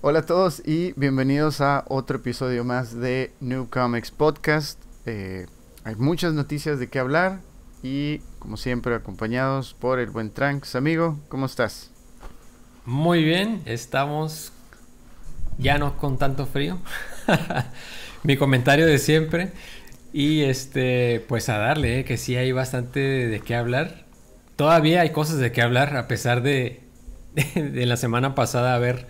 Hola a todos y bienvenidos a otro episodio más de New Comics Podcast. Eh, hay muchas noticias de qué hablar y como siempre acompañados por el buen Tranks. Amigo, ¿cómo estás? Muy bien, estamos ya no con tanto frío. Mi comentario de siempre. Y este, pues a darle, eh, que sí hay bastante de qué hablar. Todavía hay cosas de qué hablar, a pesar de, de, la semana pasada haber,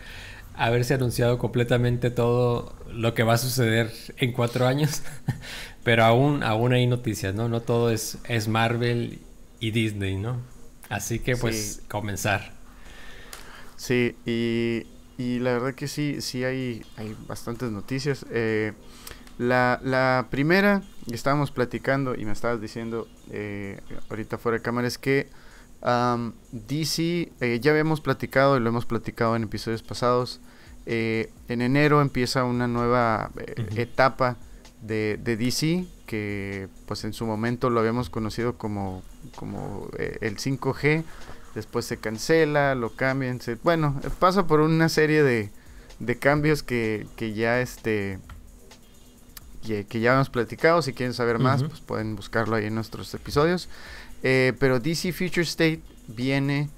haberse anunciado completamente todo lo que va a suceder en cuatro años. Pero aún, aún hay noticias, ¿no? No todo es, es Marvel y Disney, ¿no? Así que pues comenzar. Sí, y, y, la verdad que sí, sí hay, hay bastantes noticias. Eh, la, la primera estábamos platicando y me estabas diciendo eh, ahorita fuera de cámara es que DC, eh, ya habíamos platicado y lo hemos platicado en episodios pasados. en enero empieza una nueva etapa de, de, DC que pues en su momento lo habíamos conocido como, como el 5G después se cancela, lo cambian, se, bueno, pasa por una serie de, de cambios que, que, ya este que, ya hemos platicado, si quieren saber más, pues pueden buscarlo ahí en nuestros episodios. Eh, pero DC Future State viene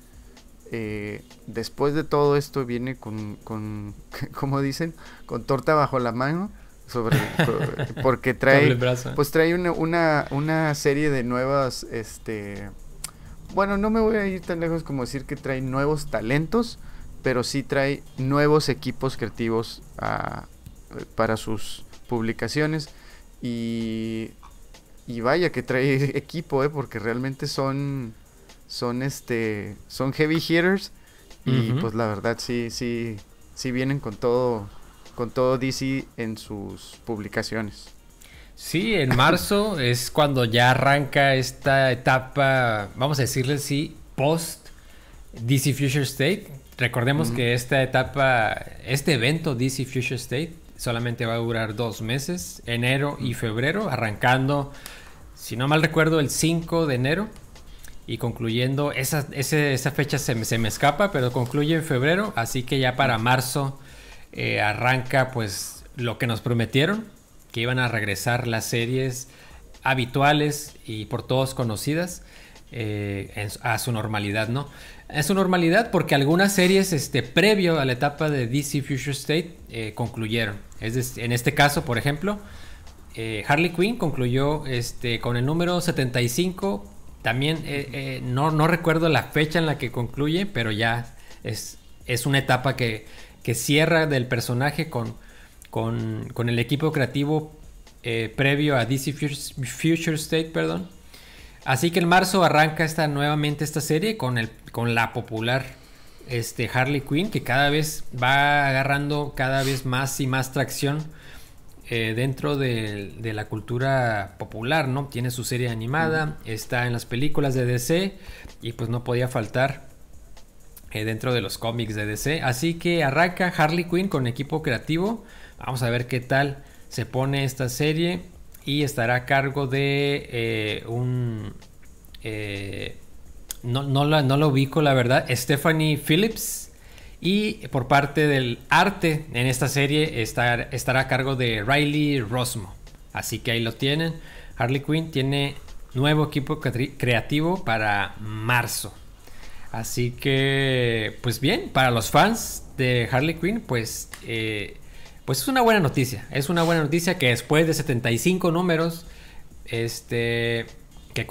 eh, después de todo esto viene con, con como dicen, con torta bajo la mano sobre porque trae pues trae una, una, una serie de nuevas este bueno, no me voy a ir tan lejos como decir que trae nuevos talentos, pero sí trae nuevos equipos creativos ah, para sus publicaciones. Y, y vaya que trae equipo, eh, porque realmente son son este son heavy hitters y pues la verdad sí sí sí vienen con todo con todo DC en sus publicaciones. Sí, en marzo es cuando ya arranca esta etapa, vamos a decirle así, post DC Future State. Recordemos que esta etapa, este evento DC Future State solamente va a durar dos meses, enero y febrero, arrancando, si no mal recuerdo, el 5 de enero y concluyendo, esa, esa fecha se me, se me, escapa, pero concluye en febrero, así que ya para marzo eh, arranca pues lo que nos prometieron que iban a regresar las series habituales y por todos conocidas eh, a su normalidad, ¿no? A su normalidad porque algunas series este, previo a la etapa de DC Future State eh, concluyeron. Es en este caso, por ejemplo, eh, Harley Quinn concluyó este, con el número 75. También no, no, recuerdo la fecha en la que concluye, pero ya es, es una etapa que, que cierra del personaje con con, con el equipo creativo eh, previo a DC Future, State, perdón. Así que en marzo arranca esta, nuevamente esta serie con, el, con la popular este, Harley Quinn, que cada vez va agarrando cada vez más y más tracción eh, dentro de, de, la cultura popular, ¿no? Tiene su serie animada, está en las películas de DC y pues no podía faltar eh, dentro de los cómics de DC. Así que arranca Harley Quinn con equipo creativo Vamos a ver qué tal se pone esta serie y estará a cargo de eh, un... Eh, no, no, lo ubico la verdad, Stephanie Phillips. Y por parte del arte en esta serie estará a cargo de Riley Rosmo. Así que ahí lo tienen. Harley Quinn tiene nuevo equipo creativo para marzo. Así que, pues bien, para los fans de Harley Quinn, pues eh, pues es una buena noticia. Es una buena noticia que después de 75 números, este, que,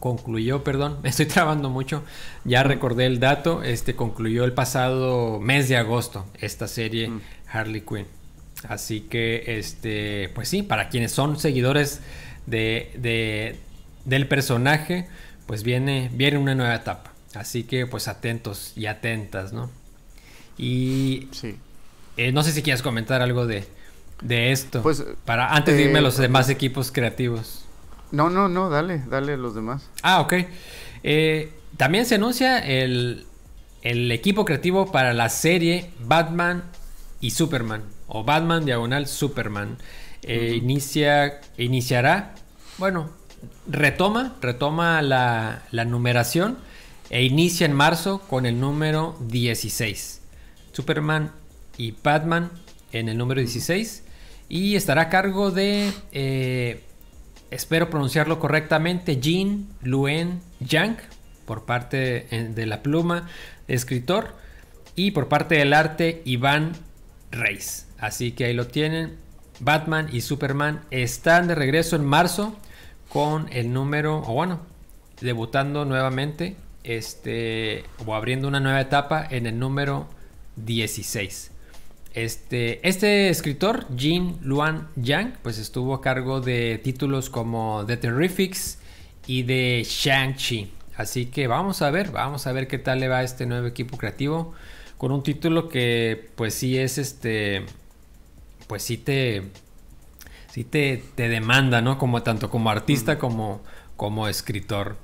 concluyó, perdón, me estoy trabando mucho, ya recordé el dato, este concluyó el pasado mes de agosto esta serie mm. Harley Quinn. Así que, este, pues sí, para quienes son seguidores de, del personaje, pues viene, viene una nueva etapa. Así que, pues atentos y atentas, ¿no? Y sí. Eh, no sé si quieres comentar algo de, esto. Pues, para antes de irme a los eh, demás equipos creativos. No, no, no, dale, dale a los demás. Ah, ok. Eh, también se anuncia el, equipo creativo para la serie Batman y Superman. O Batman diagonal Superman. inicia, iniciará, bueno, retoma, retoma la, la numeración e inicia en marzo con el número 16. Superman y Batman en el número 16. Y estará a cargo de, eh, espero pronunciarlo correctamente, Jean Luen Yang, por parte de la pluma, escritor. Y por parte del arte, Iván Reis. Así que ahí lo tienen. Batman y Superman están de regreso en marzo con el número, o bueno, debutando nuevamente, este, o abriendo una nueva etapa en el número 16. Este, este escritor, Jin Luan Yang, pues estuvo a cargo de títulos como The Terrifics y de Shang-Chi. Así que vamos a ver, vamos a ver qué tal le va a este nuevo equipo creativo. Con un título que pues sí es este. Pues sí te. Sí te, te demanda, ¿no? Como tanto como artista como, como escritor.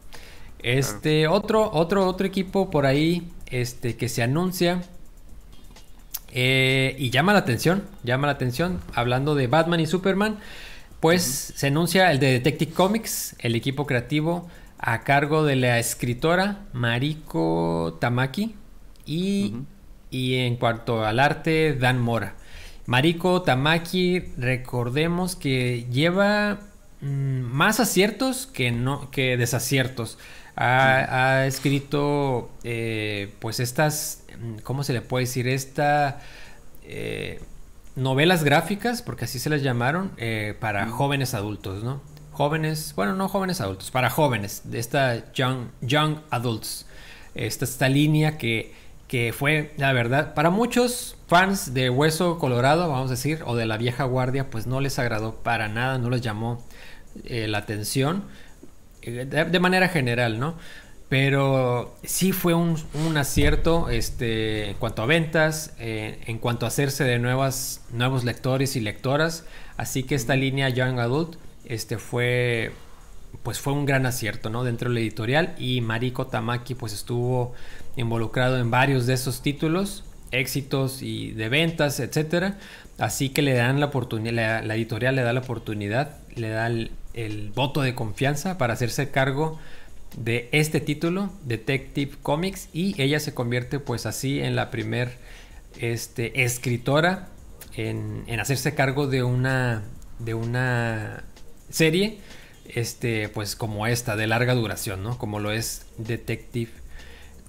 Este, otro, otro, otro equipo por ahí. Este que se anuncia eh, y llama la atención, llama la atención, hablando de Batman y Superman, pues se anuncia el de Detective Comics, el equipo creativo a cargo de la escritora Mariko Tamaki y, y en cuanto al arte, Dan Mora. Mariko Tamaki, recordemos que lleva mm, más aciertos que, no, que desaciertos. Ha, escrito eh, pues estas ¿cómo se le puede decir? Esta... Eh, novelas gráficas, porque así se las llamaron, eh, para jóvenes adultos, ¿no? Jóvenes, bueno, no jóvenes adultos, para jóvenes, de esta Young, young Adults. Esta, esta línea que, que fue, la verdad, para muchos fans de Hueso Colorado, vamos a decir, o de la vieja guardia, pues no les agradó para nada, no les llamó eh, la atención, de, manera general, ¿no? Pero sí fue un, acierto este, en cuanto a ventas, eh, en cuanto a hacerse de nuevas, nuevos lectores y lectoras. Así que esta línea Young Adult este, fue, pues fue un gran acierto ¿no? dentro de la editorial. Y Mariko Tamaki pues, estuvo involucrado en varios de esos títulos, éxitos y de ventas, etc. Así que le dan la oportunidad, la, editorial le da la oportunidad, le da el, el voto de confianza para hacerse cargo de este título, Detective Comics, y ella se convierte pues así en la primer este, escritora en, hacerse cargo de una, de una serie este, pues como esta, de larga duración, ¿no? Como lo es Detective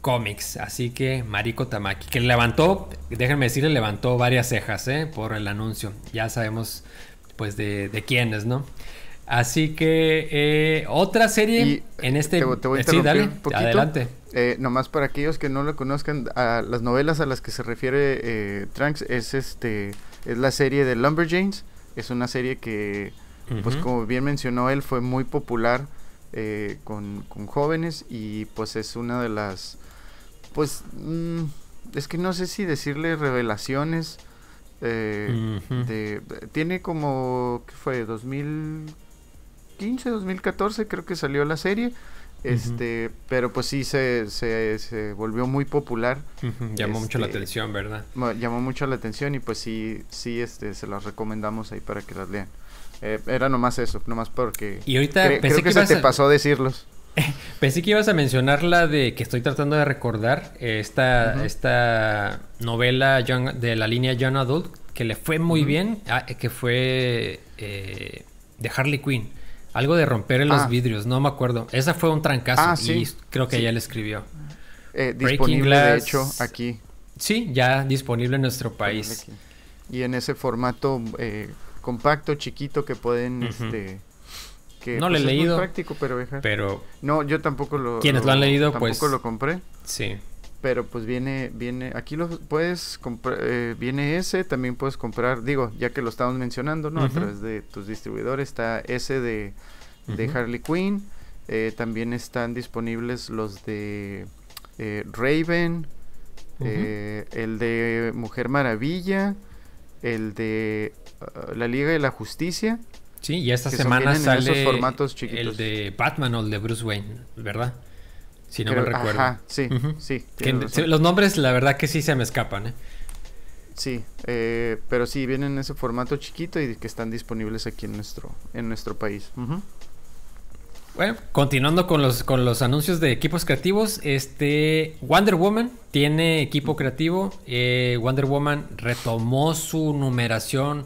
Comics. Así que Mariko Tamaki, que levantó, déjenme decirle, levantó varias cejas, ¿eh? Por el anuncio. Ya sabemos, pues, de, de quiénes, ¿no? Así que eh, otra serie en este... Te, voy a sí, dale, poquito. adelante. Eh, nomás para aquellos que no lo conozcan, a las novelas a las que se refiere eh, Trunks es este es la serie de Lumberjanes. Es una serie que, pues como bien mencionó él, fue muy popular eh, con, con, jóvenes y pues es una de las, pues, mm, es que no sé si decirle revelaciones. de, tiene como, ¿qué fue? 2000 2015, 2014 creo que salió la serie. Este, pero pues sí se, se, volvió muy popular. Llamó mucho la este, atención, ¿verdad? Llamó mucho la atención y pues sí, sí, este, se las recomendamos ahí para que las lean. Eh, era nomás eso, nomás porque... Y ahorita creo que, se te pasó decirlos. Pensé que ibas a mencionar la de que estoy tratando de recordar, esta, esta novela de la línea Young Adult, que le fue muy bien, ah, que fue eh, de Harley Quinn. Algo de romper en los ah. vidrios, no me acuerdo. Esa fue un trancazo ah, y creo que ella le escribió. Eh, disponible de hecho aquí. Sí, ya disponible en nuestro país. Y en ese formato eh, compacto, chiquito que pueden, este, que no lo he pues, leído. práctico, pero, pero no, yo tampoco lo. Quienes lo, han leído, tampoco pues. lo compré. Sí pero pues viene viene aquí lo puedes comprar eh, viene ese también puedes comprar digo ya que lo estamos mencionando no a través de tus distribuidores está ese de, de Harley Quinn eh, también están disponibles los de eh, Raven el de Mujer Maravilla el de uh, la Liga de la Justicia. Sí y esta semana sale formatos el de Batman o el de Bruce Wayne verdad si no me recuerdo. Ajá, sí, sí. los nombres, la verdad que sí se me escapan, ¿eh? Sí, eh, pero sí, vienen en ese formato chiquito y que están disponibles aquí en nuestro, en nuestro país. Bueno, continuando con los, con los anuncios de equipos creativos, este Wonder Woman tiene equipo creativo. Eh, Wonder Woman retomó su numeración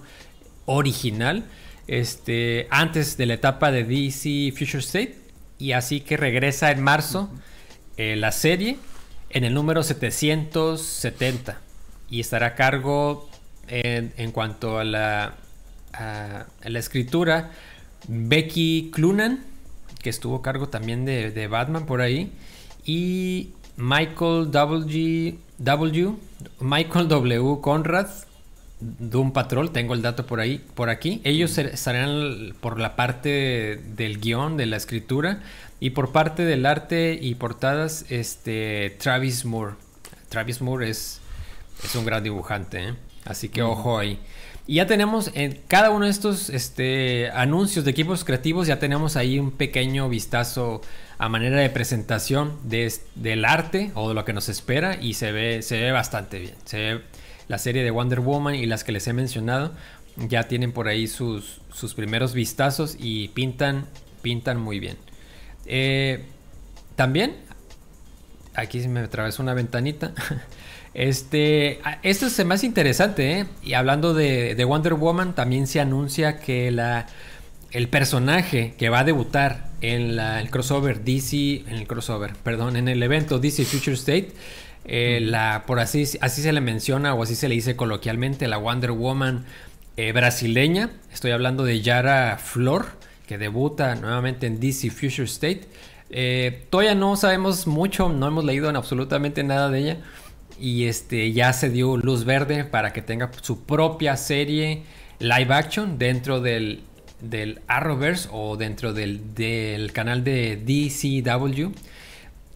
original este, antes de la etapa de DC Future State. Y así que regresa en marzo eh, la serie en el número 770. Y estará a cargo en, cuanto a la, la escritura Becky Clunan que estuvo a cargo también de, Batman por ahí. Y Michael W. w Michael W. Conrad, Doom Patrol, tengo el dato por ahí, por aquí. Ellos estarán por la parte del guion, de la escritura, y por parte del arte y portadas, este Travis Moore. Travis Moore es, es un gran dibujante, ¿eh? así que ojo ahí. Y ya tenemos en cada uno de estos este, anuncios de equipos creativos, ya tenemos ahí un pequeño vistazo a manera de presentación de, del arte o de lo que nos espera y se ve, se ve bastante bien. Se ve la serie de Wonder Woman y las que les he mencionado ya tienen por ahí sus, sus primeros vistazos y pintan, pintan muy bien. Eh, también, aquí se me atravesó una ventanita. Este, esto es más interesante, ¿eh? Y hablando de, Wonder Woman, también se anuncia que la, el personaje que va a debutar en el crossover DC, en el crossover, perdón, en el evento DC Future State, eh, la, por así, así se le menciona o así se le dice coloquialmente, la Wonder Woman eh, brasileña. Estoy hablando de Yara Flor, debuta nuevamente en DC Future State. todavía no sabemos mucho, no hemos leído en absolutamente nada de ella y este ya se dio luz verde para que tenga su propia serie live action dentro del, Arrowverse o dentro del, canal de DCW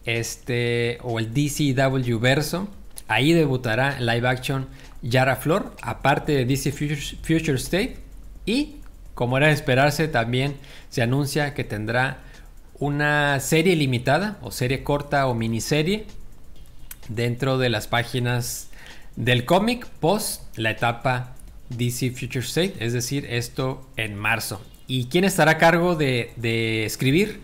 este o el DCW verso ahí debutará live action Yara Flor aparte de DC Future, State y como era de esperarse también se anuncia que tendrá una serie limitada o serie corta o miniserie dentro de las páginas del cómic post la etapa DC Future State, es decir, esto en marzo. ¿Y quién estará a cargo de, escribir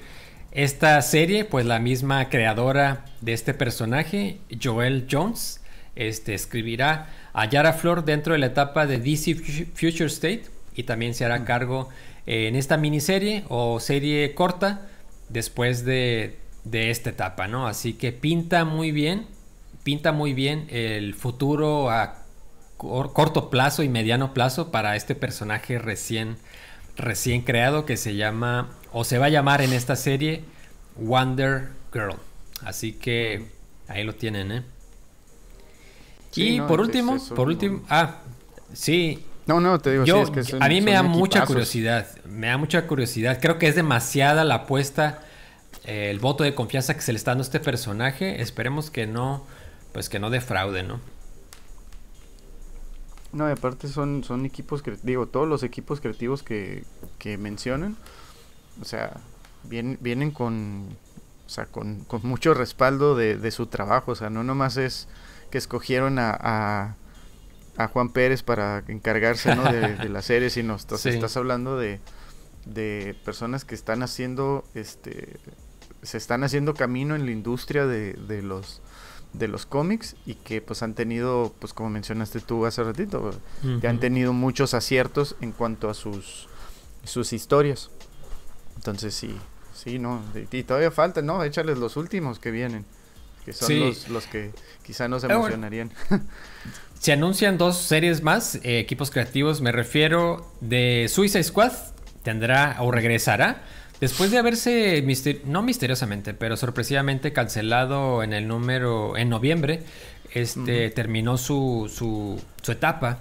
esta serie? Pues la misma creadora de este personaje, Joel Jones, este, escribirá a Yara Flor dentro de la etapa de DC Future State y también se hará cargo en esta miniserie o serie corta después de, de esta etapa, ¿no? Así que pinta muy bien pinta muy bien el futuro a corto plazo y mediano plazo para este personaje recién, recién creado que se llama, o se va a llamar en esta serie, Wonder Girl. Así que ahí lo tienen, ¿eh? y por último, por último, ah, sí. No, no, te digo, Yo, a mí me da mucha curiosidad, me da mucha curiosidad. Creo que es demasiada la apuesta, eh, el voto de confianza que se le está dando a este personaje. Esperemos que no, pues que no defraude, ¿no? No, y aparte son, son equipos, digo, todos los equipos creativos que, que mencionan, o sea, vienen, vienen con, o sea, con, con mucho respaldo de, de, su trabajo, o sea, no nomás es que escogieron a, a, Juan Pérez para encargarse ¿no? de, de la serie, sino estás, estás hablando de, de personas que están haciendo, este, se están haciendo camino en la industria de, de los de los cómics y que pues han tenido, pues como mencionaste tú hace ratito, que han tenido muchos aciertos en cuanto a sus, sus historias. Entonces sí, sí, no, y todavía falta, ¿no? Échales los últimos que vienen, que son los, los, que quizá nos emocionarían. Se anuncian dos series más, eh, equipos creativos, me refiero de Suicide Squad, tendrá o regresará Después de haberse, no misteriosamente, pero sorpresivamente cancelado en el número, en noviembre, este, terminó su, su, su etapa,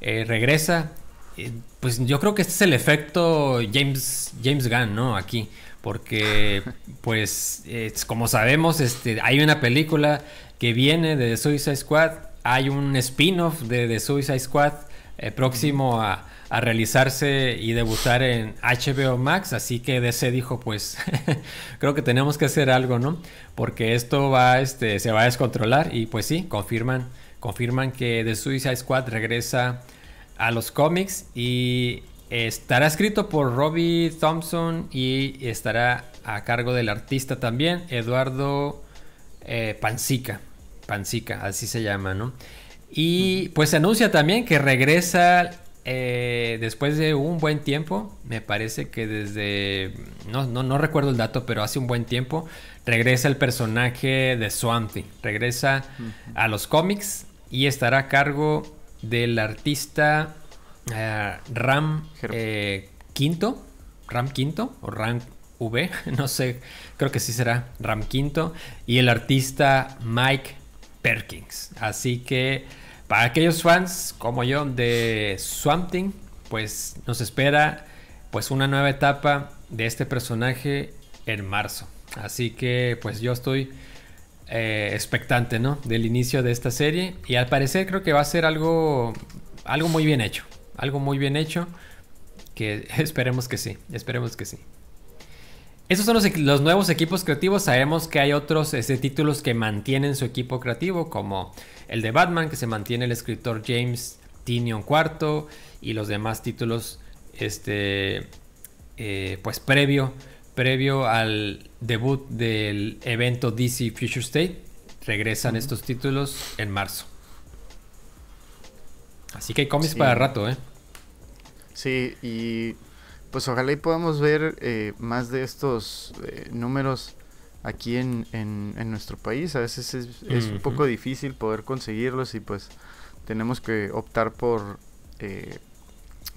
eh, regresa. Eh, pues yo creo que este es el efecto James, James Gunn, ¿no? Aquí. Porque, pues, como sabemos, este, hay una película que viene de The Suicide Squad, hay un spin-off de The Suicide Squad eh, próximo a a realizarse y debutar en HBO Max, así que DC dijo, pues creo que tenemos que hacer algo, ¿no? Porque esto va, este, se va a descontrolar. Y pues sí, confirman, confirman que The Suicide Squad regresa a los cómics y estará escrito por Robbie Thompson y estará a cargo del artista también, Eduardo eh, Pancica. Pancica, así se llama, ¿no? Y pues se anuncia también que regresa eh, después de un buen tiempo, me parece que desde, no, no, recuerdo el dato, pero hace un buen tiempo, regresa el personaje de Swamp regresa a los cómics y estará a cargo del artista eh, Ram eh, Quinto, Ram Quinto o Ram V, no sé, creo que sí será Ram Quinto, y el artista Mike Perkins. Así que para aquellos fans como yo de Swamp Thing, pues nos espera pues una nueva etapa de este personaje en marzo. Así que pues yo estoy eh, expectante, ¿no? Del inicio de esta serie y al parecer creo que va a ser algo algo muy bien hecho, algo muy bien hecho que esperemos que sí, esperemos que sí. Esos son los, nuevos equipos creativos. Sabemos que hay otros este, títulos que mantienen su equipo creativo, como el de Batman, que se mantiene el escritor James Tinion IV, y los demás títulos, este, eh, pues previo, previo al debut del evento DC Future State, regresan estos títulos en marzo. Así que hay cómics para rato, ¿eh? Sí, y pues ojalá y podamos ver eh, más de estos eh, números aquí en, en, nuestro país. A veces es, un poco difícil poder conseguirlos y pues tenemos que optar por, eh,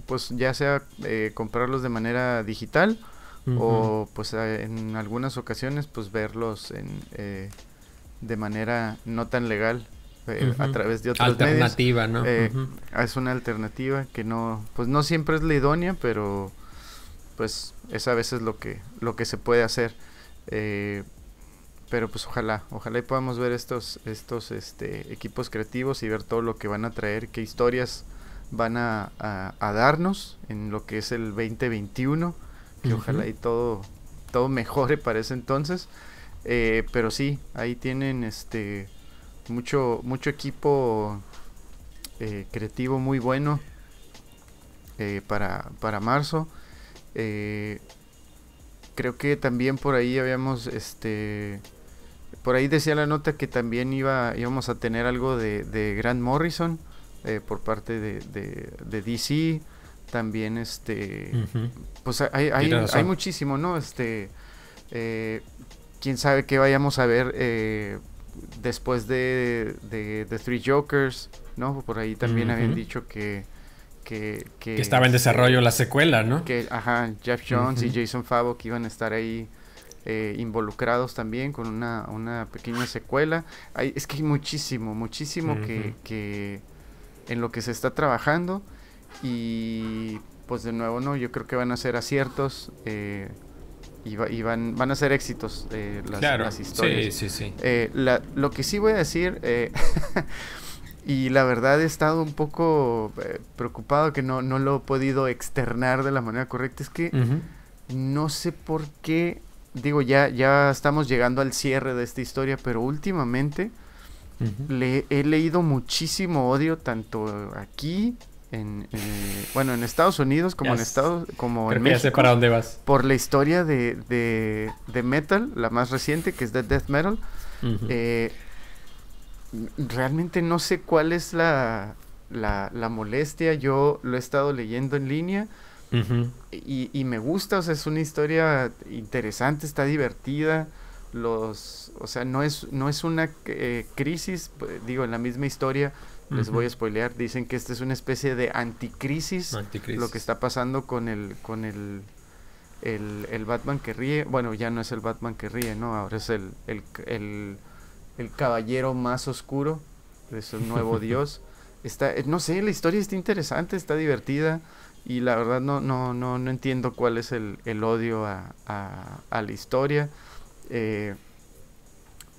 pues ya sea comprarlos de manera digital o pues en algunas ocasiones pues verlos en, de manera no tan legal. A través de otros alternativa, ¿no? Es una alternativa que no, pues no siempre es la idónea, pero pues es a veces lo que, lo que se puede hacer. Eh, pero pues ojalá, ojalá y podamos ver estos, estos este, equipos creativos y ver todo lo que van a traer, qué historias van a, darnos en lo que es el 2021, que ojalá y todo, todo mejore para ese entonces. Eh, pero sí, ahí tienen este mucho, mucho equipo eh, creativo muy bueno para, para marzo. Eh, creo que también por ahí habíamos, este, por ahí decía la nota que también iba, íbamos a tener algo de, Grant Morrison eh, por parte de, de, DC. También, este, pues hay, hay, muchísimo, ¿no? Este, eh, quién sabe qué vayamos a ver eh, después de, The Three Jokers, ¿no? Por ahí también habían dicho que que, estaba en desarrollo la secuela, ¿no? Que, ajá, Jeff Jones y Jason Favok iban a estar ahí eh, involucrados también con una, una pequeña secuela. Hay, es que hay muchísimo, muchísimo que, que en lo que se está trabajando y pues de nuevo, ¿no? Yo creo que van a ser aciertos eh, y, van, van a ser éxitos eh, las, las, historias. Sí, sí, sí. Eh, lo que sí voy a decir... Y la verdad he estado un poco eh, preocupado que no, no lo he podido externar de la manera correcta. Es que no sé por qué, digo, ya, ya estamos llegando al cierre de esta historia, pero últimamente le he leído muchísimo odio tanto aquí, en, eh, bueno, en Estados Unidos como en Estados como en México. Ya sé para dónde vas. Por la historia de, de, de, Metal, la más reciente, que es de Death Metal realmente no sé cuál es la, la, molestia. Yo lo he estado leyendo en línea y, y, me gusta, o sea, es una historia interesante, está divertida. Los, o sea, no es, no es una eh, crisis, digo, en la misma historia, les voy a spoilear, dicen que esta es una especie de anticrisis, lo que está pasando con el, con el, el, el, Batman que ríe, bueno, ya no es el Batman que ríe, ¿no? Ahora es el, el, el el caballero más oscuro, es un nuevo dios. Está, eh, no sé, la historia está interesante, está divertida y la verdad no, no, no, no entiendo cuál es el, el odio a, a, la historia. Eh,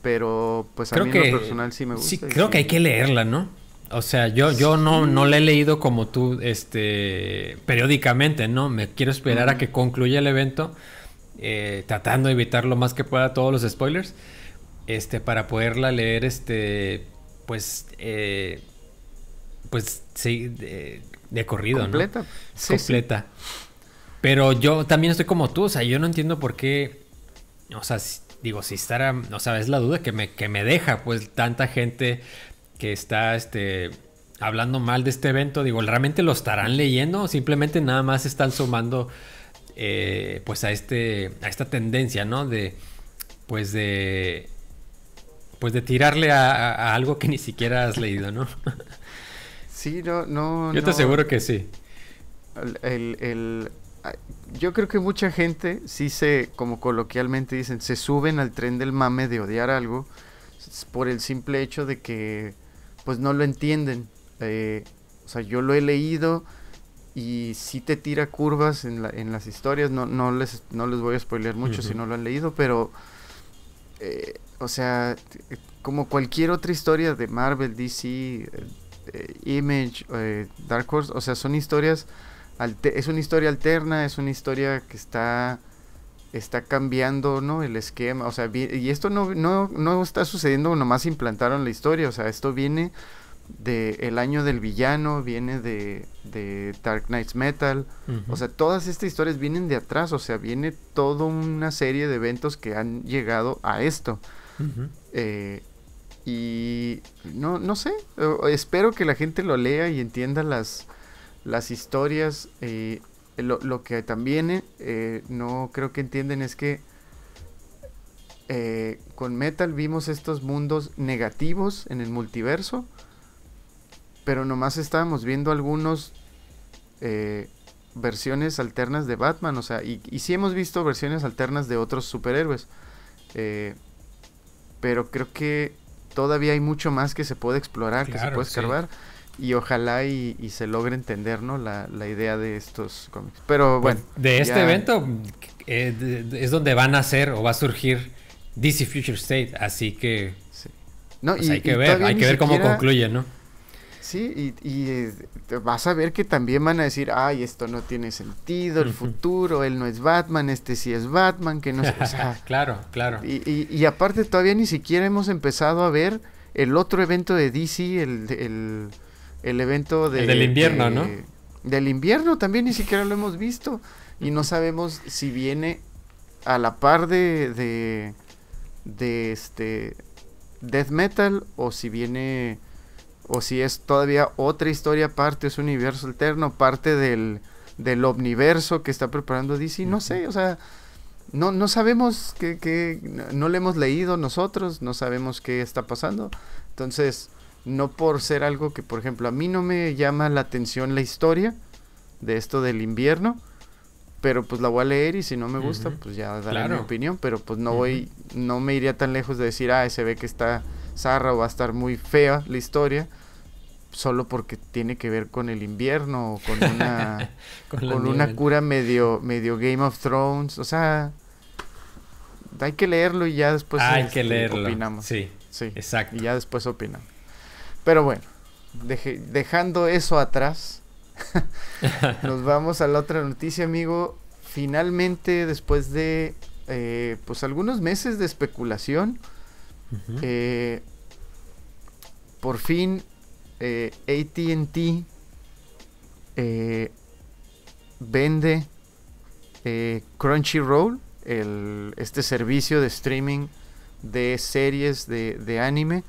pero pues a mí en lo personal sí me gusta. Sí, creo que hay que leerla, ¿no? O sea, yo, yo no, no la he leído como tú, este, periódicamente, ¿no? Me quiero esperar a que concluya el evento, eh, tratando de evitar lo más que pueda todos los spoilers este, para poderla leer, este, pues, eh, pues, sí, de, corrido, ¿Completa? ¿no? Completa. Pero yo también estoy como tú, o sea, yo no entiendo por qué o sea, digo, si estará, o sea, es la duda que me, que me deja, pues, tanta gente que está, este, hablando mal de este evento, digo, ¿realmente lo estarán leyendo o simplemente nada más están sumando, eh, pues, a este, a esta tendencia, ¿no? De, pues, de, pues, de tirarle a, algo que ni siquiera has leído, ¿no? sí, no, no. Yo te aseguro que sí. el, el yo creo que mucha gente sí se, como coloquialmente dicen, se suben al tren del mame de odiar algo por el simple hecho de que pues no lo entienden. Eh, o sea, yo lo he leído y sí te tira curvas en, la, en las historias. No, no, les, no les voy a spoiler mucho si no lo han leído, pero... Eh, o sea, como cualquier otra historia de Marvel, DC, eh, Image, Dark Horse, o sea, son historias es una historia alterna, es una historia que está está cambiando ¿no? el esquema, o sea, y esto no, no, no está sucediendo nomás implantaron la historia, o sea, esto viene de el año del villano, viene de, de Dark Knights Metal, o sea, todas estas historias vienen de atrás, o sea, viene toda una serie de eventos que han llegado a esto. Eh, y no, no sé, espero que la gente lo lea y entienda las, las historias, eh, lo, que también eh, no creo que entienden es que eh, con Metal vimos estos mundos negativos en el multiverso, pero nomás estábamos viendo algunos versiones alternas de Batman, o sea, y, y sí hemos visto versiones alternas de otros superhéroes, pero creo que todavía hay mucho más que se puede explorar, que se puede escarbar y ojalá y, se logre entender ¿no? la, idea de estos cómics. Pero pues, bueno. de este evento eh, es donde van a hacer o va a surgir DC Future State, así que no, pues, y, hay que ver, hay que ver cómo concluye, ¿no? Sí, y, eh, vas a ver que también van a decir, ay, esto no tiene sentido, el futuro, él no es Batman, este sí es Batman, que no sé. claro, claro. Y, y, aparte todavía ni siquiera hemos empezado a ver el otro evento de DC, el el evento de, del invierno, ¿no? Del invierno también ni siquiera lo hemos visto y no sabemos si viene a la par de, de, de este death metal o si viene o si es todavía otra historia aparte, es un universo alterno, parte del, del omniverso que está preparando DC, no sé, o sea, no, no sabemos que, que no lo hemos leído nosotros, no sabemos qué está pasando. Entonces, no por ser algo que, por ejemplo, a mí no me llama la atención la historia de esto del invierno, pero pues la voy a leer y si no me gusta, pues ya daré mi opinión, pero pues no voy, no me iría tan lejos de decir, ah, se ve que está zarra o va a estar muy fea la historia, solo porque tiene que ver con el invierno o con una, con, una cura medio, medio Game of Thrones, o sea, hay que leerlo y ya después hay que este, leerlo. opinamos. Sí, sí, exacto. Y ya después opinamos. Pero bueno, dejando eso atrás, nos vamos a la otra noticia, amigo. Finalmente, después de eh, pues algunos meses de especulación, eh, por fin eh, ATT vende Crunchyroll, el, este servicio de streaming de series de, de anime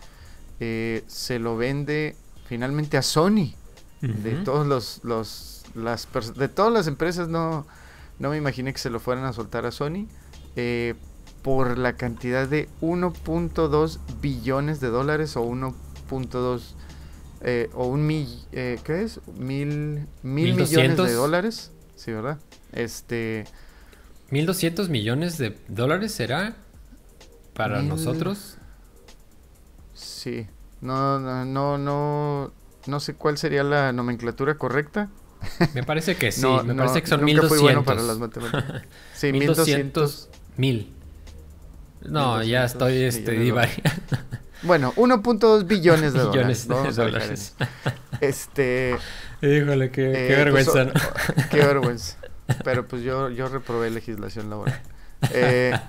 eh, se lo vende finalmente a Sony. De todos los, los las de todas las empresas no, no me imaginé que se lo fueran a soltar a Sony eh, por la cantidad de 1.2 billones de dólares o 1.2 eh, o un mil ¿qué es? mil mil millones de dólares. Sí verdad este 1200 millones de dólares será para nosotros Sí. No, no, no, no, no sé cuál sería la nomenclatura correcta. Me parece que sí, me parece que son nunca 1200. Fui bueno para las matemáticas. Sí, 1200 mil. No, ya estoy este Bueno, 1.2 billones de dólares. Billones de dólares. Este. Híjole, qué, qué eh, pues, vergüenza. qué vergüenza. Pero pues yo, yo reprobé legislación laboral. Eh,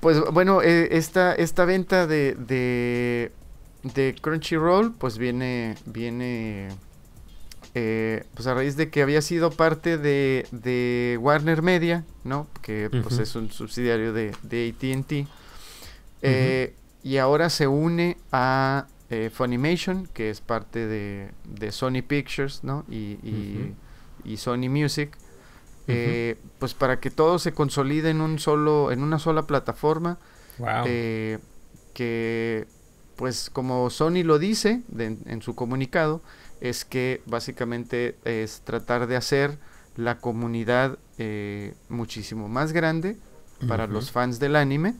pues bueno, eh, esta, esta venta de, de, de, Crunchyroll pues viene, viene eh, pues a raíz de que había sido parte de, de Warner Media, ¿no? Que pues es un subsidiario de, de ATT. Eh, y ahora se une a Funimation, que es parte de, de Sony Pictures, ¿no? Y, y, Sony Music. Pues para que todo se consolide en un solo, en una sola plataforma. que pues como Sony lo dice en su comunicado, es que básicamente es tratar de hacer la comunidad eh, muchísimo más grande para los fans del anime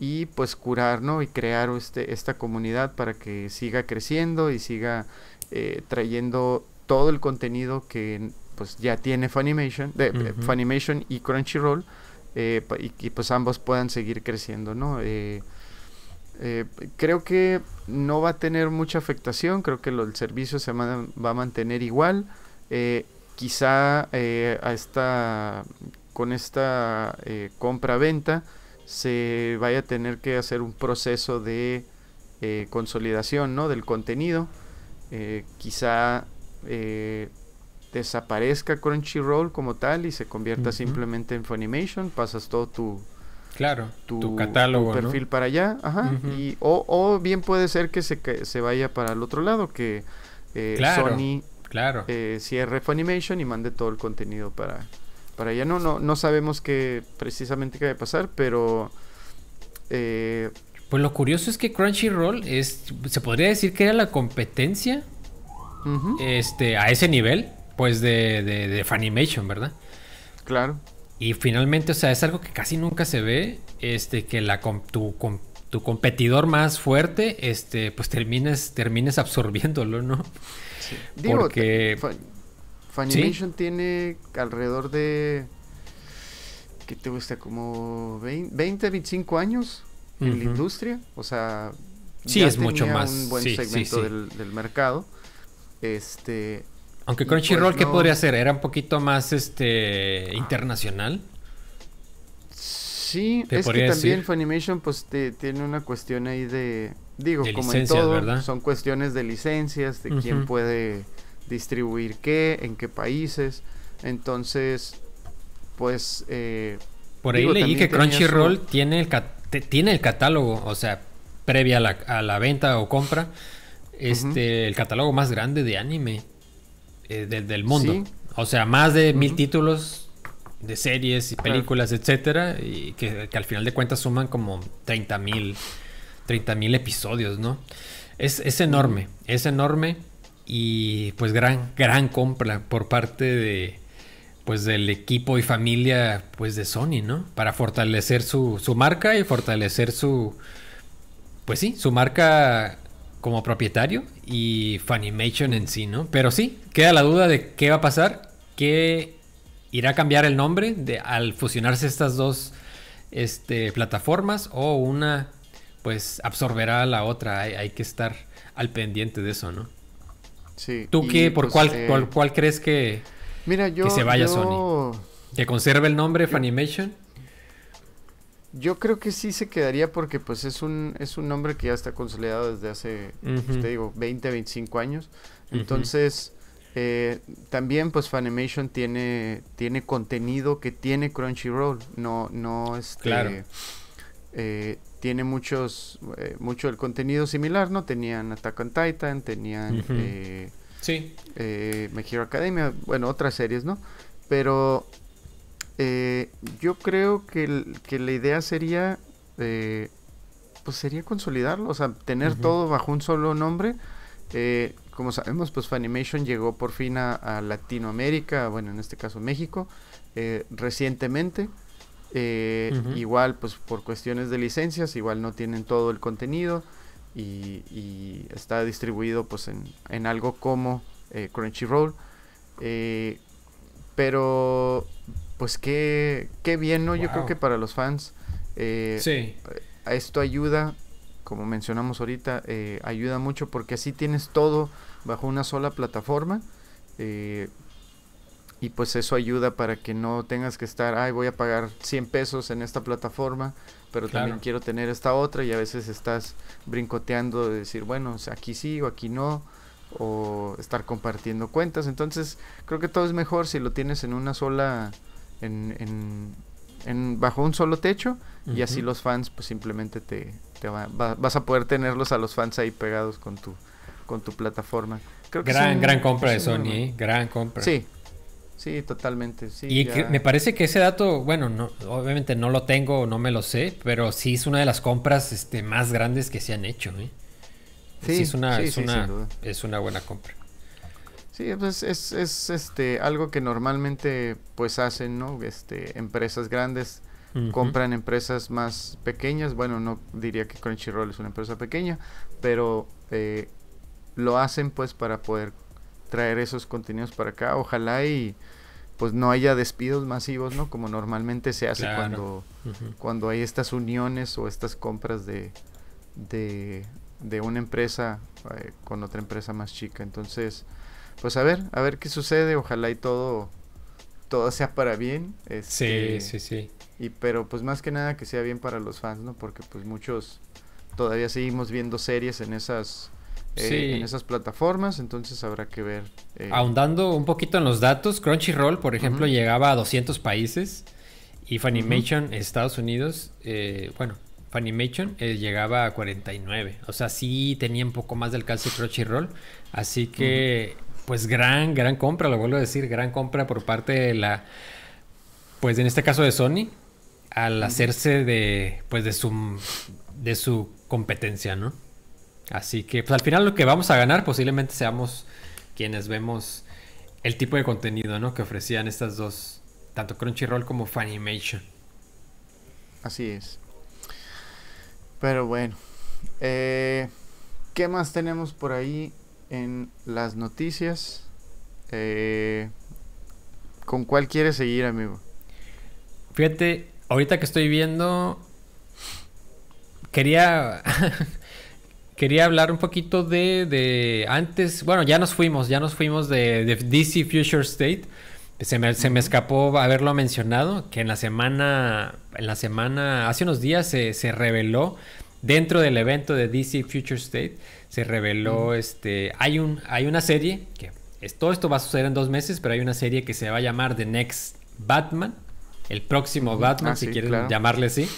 y pues curar ¿no? y crear este, esta comunidad para que siga creciendo y siga eh, trayendo todo el contenido que pues ya tiene Funimation, de, eh, Funimation y Crunchyroll y, y, pues ambos puedan seguir creciendo, ¿no? Eh, creo que no va a tener mucha afectación, creo que el servicio se va a mantener igual. Eh, quizá eh, a esta, con esta compra-venta se vaya a tener que hacer un proceso de consolidación ¿no? del contenido. quizá desaparezca Crunchyroll como tal y se convierta simplemente en Funimation, pasas todo tu Claro, tu, catálogo. perfil para allá, ajá. y, o, bien puede ser que se, se vaya para el otro lado, que eh, Sony claro. Eh, cierre Funimation y mande todo el contenido para, para allá. No, no, no sabemos qué precisamente qué va a pasar, pero... Eh, pues lo curioso es que Crunchyroll es, se podría decir que era la competencia este, a ese nivel, pues de, de, de Funimation, ¿verdad? Claro. Y finalmente, o sea, es algo que casi nunca se ve, este, que la tu, tu competidor más fuerte, este, pues termines, termines absorbiéndolo, ¿no? Sí. Digo, Porque... Funimation tiene alrededor de... ¿Qué te gusta? Como 20, 25 años en la industria. O sea, sí, es mucho más. un buen segmento del, del mercado. Este, aunque Crunchyroll, pues ¿qué podría ser? ¿Era un poquito más este internacional? Sí, es que también Funimation pues tiene una cuestión ahí de... Digo, como en todo, son cuestiones de licencias, de quién puede distribuir qué, en qué países. Entonces, pues... Eh, Por ahí leí que Crunchyroll tiene, el tiene el catálogo, o sea, previa a la, venta o compra, este, el catálogo más grande de anime. Eh, del mundo. O sea, más de mil títulos de series y películas, etcétera, y que, al final de cuentas suman como 30 mil 30 mil episodios, ¿no? Es, es enorme, es enorme y pues gran, gran compra por parte de pues del equipo y familia pues de Sony, ¿no? Para fortalecer su, su marca y fortalecer su pues sí, su marca como propietario y Funimation en sí, ¿no? Pero sí, queda la duda de qué va a pasar, que irá a cambiar el nombre de, al fusionarse estas dos este, plataformas o una pues absorberá a la otra. Hay, que estar al pendiente de eso, ¿no? Sí. ¿Tú qué, por pues, eh, cuál, cuál, crees que, mira, yo, que se vaya Sony? ¿Que conserve el nombre Funimation? Yo creo que sí se quedaría porque pues es un, es un nombre que ya está consolidado desde hace, pues, te digo, 20, 25 años. Entonces, eh, también pues Funimation tiene, tiene contenido que tiene Crunchyroll. No, no, este... Claro. Eh, tiene muchos, eh, mucho el contenido similar, ¿no? Tenían Attack on Titan, tenían... sí. My Hero Academia, bueno, otras series, ¿no? Pero eh, yo creo que, que, la idea sería, eh, pues sería consolidarlo, o sea, tener todo bajo un solo nombre. Eh, como sabemos, pues Funimation llegó por fin a, Latinoamérica, bueno, en este caso México, recientemente. Igual, pues por cuestiones de licencias, igual no tienen todo el contenido y, está distribuido pues en, en algo como Crunchyroll. pero pues qué, qué bien, ¿no? Yo creo que para los fans eh, sí. esto ayuda, como mencionamos ahorita, eh, ayuda mucho porque así tienes todo bajo una sola plataforma. Eh, y pues eso ayuda para que no tengas que estar, ay, voy a pagar 100 pesos en esta plataforma, pero también quiero tener esta otra y a veces estás brincoteando de decir, bueno, aquí sí o aquí no. o estar compartiendo cuentas. Entonces, creo que todo es mejor si lo tienes en una sola, en, en, bajo un solo techo y así los fans pues simplemente te, te vas a poder tenerlos a los fans ahí pegados con tu, con tu plataforma. Creo que gran, gran compra de Sony, ¿eh? gran compra. Sí, Sí, totalmente. Sí, y me parece que ese dato, bueno, no, obviamente no lo tengo, no me lo sé, pero sí es una de las compras este, más grandes que se han hecho. ¿eh? Sí, es una, es, una es una buena compra. Sí, pues es, es este algo que normalmente pues hacen, ¿no? Este, empresas grandes compran empresas más pequeñas. Bueno, no diría que Crunchyroll es una empresa pequeña, pero eh, lo hacen pues para poder traer esos contenidos para acá. Ojalá y pues no haya despidos masivos, ¿no? Como normalmente se hace cuando, cuando hay estas uniones o estas compras de, de, de una empresa eh, con otra empresa más chica. Entonces, pues a ver, a ver qué sucede. Ojalá y todo, todo sea para bien. Este, sí, sí, sí. Y pero pues más que nada que sea bien para los fans, ¿no? Porque pues muchos todavía seguimos viendo series en esas eh, en esas plataformas, entonces habrá que ver. Eh, Ahondando un poquito en los datos, Crunchyroll, por ejemplo, llegaba a 200 países y Funimation, Estados Unidos, eh, bueno, Funimation llegaba a 49. O sea, sí tenía un poco más de alcance Crunchyroll. Así que, pues gran, gran compra, lo vuelvo a decir, gran compra por parte de la, pues en este caso de Sony, al hacerse de, pues de su, de su competencia, ¿no? Así que pues al final lo que vamos a ganar posiblemente seamos quienes vemos el tipo de contenido ¿no? que ofrecían estas dos, tanto Crunchyroll como Funimation. Así es. Pero bueno, eh, ¿qué más tenemos por ahí en las noticias? Eh, ¿Con cuál quieres seguir, amigo? Fíjate, ahorita que estoy viendo, quería quería hablar un poquito de, de, antes, bueno, ya nos fuimos, ya nos fuimos de, DC Future State. Se me, se me, escapó haberlo mencionado, que en la semana, en la semana, hace unos días se, se reveló, dentro del evento de DC Future State, se reveló, este, hay, un, hay una serie, que es, todo esto va a suceder en dos meses, pero hay una serie que se va a llamar The Next Batman, el próximo Batman, ah, si quieren llamarle así.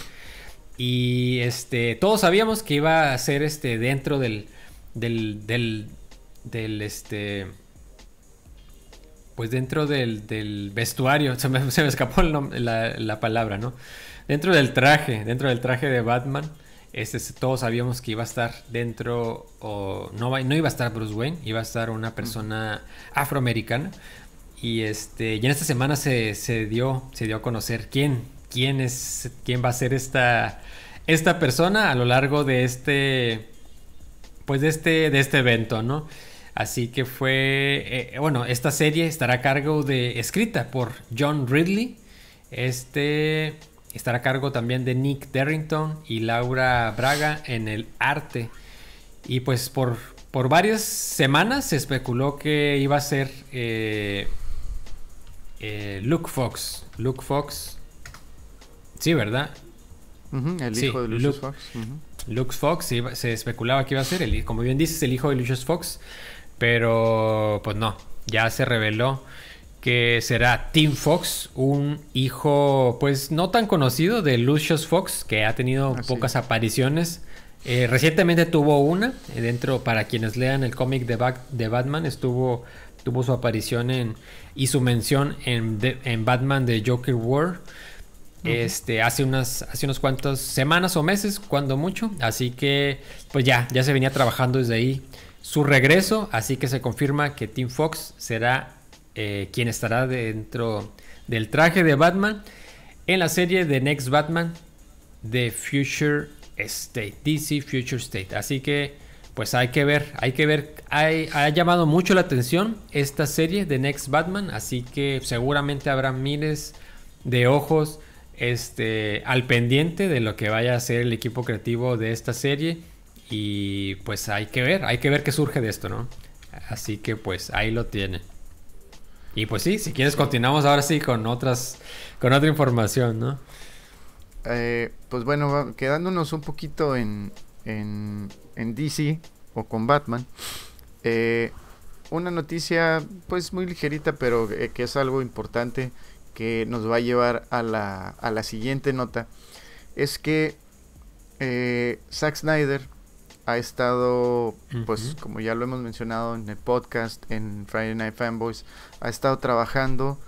Y este, todos sabíamos que iba a ser este dentro del, del, del, del este, pues dentro del, del vestuario, se me, se me escapó la, la, palabra, ¿no? Dentro del traje, dentro del traje de Batman, este, todos sabíamos que iba a estar dentro, o no, no iba a estar Bruce Wayne, iba a estar una persona afroamericana. Y, este, y en esta semana se, se, dio, se dio a conocer quién, quién es, quién va a ser esta, esta persona a lo largo de este, pues de este, de este evento, ¿no? Así que fue, eh, bueno, esta serie estará a cargo de, escrita por John Ridley, este estará a cargo también de Nick Derrington y Laura Braga en el arte. Y pues por, por varias semanas se especuló que iba a ser eh, eh, Luke Fox. Luke Fox Sí, ¿verdad? el hijo de Lucius Fox. Luke Fox, se especulaba que iba a ser, el, como bien dices, el hijo de Lucius Fox, pero pues no, ya se reveló que será Tim Fox, un hijo pues no tan conocido de Lucius Fox, que ha tenido pocas apariciones. Eh, recientemente tuvo una, eh, dentro, para quienes lean el cómic de, de Batman, estuvo, tuvo su aparición en, y su mención en, en Batman de Joker War este, hace unas, hace unos cuantas semanas o meses, cuando mucho. Así que, pues ya, ya se venía trabajando desde ahí su regreso. Así que se confirma que Tim Fox será eh, quien estará dentro del traje de Batman en la serie de Next Batman de Future State, DC Future State. Así que, pues hay que ver, hay que ver, ha llamado mucho la atención esta serie de Next Batman. Así que seguramente habrá miles de ojos este, al pendiente de lo que vaya a ser el equipo creativo de esta serie. Y pues hay que ver, hay que ver qué surge de esto, ¿no? Así que pues ahí lo tienen. Y pues sí, si quieres continuamos ahora sí con otras, con otra información, ¿no? Eh, pues bueno, quedándonos un poquito en, en, en DC o con Batman. Eh, una noticia pues muy ligerita, pero eh, que es algo importante que nos va a llevar a la, a la siguiente nota, es que Zack Snyder ha estado, pues como ya lo hemos mencionado en el podcast, en Friday Night Fanboys, ha estado trabajando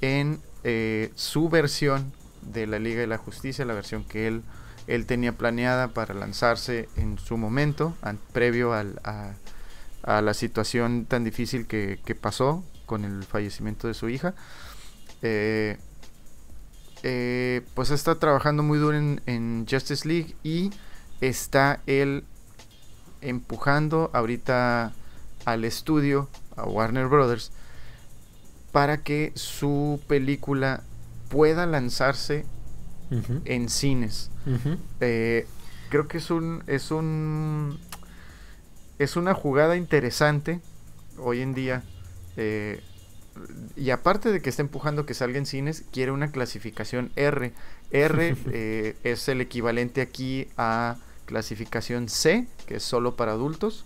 en eh, su versión de la Liga de la Justicia, la versión que él, él tenía planeada para lanzarse en su momento, previo a, la situación tan difícil que, pasó con el fallecimiento de su hija. Eh, eh, pues está trabajando muy duro en, en, Justice League y está él empujando ahorita al estudio, a Warner Brothers, para que su película pueda lanzarse en cines. Eh, creo que es un es un es una jugada interesante hoy en día. Eh, y aparte de que está empujando que salga en cines, quiere una clasificación R. R eh, es el equivalente aquí a clasificación C, que es solo para adultos.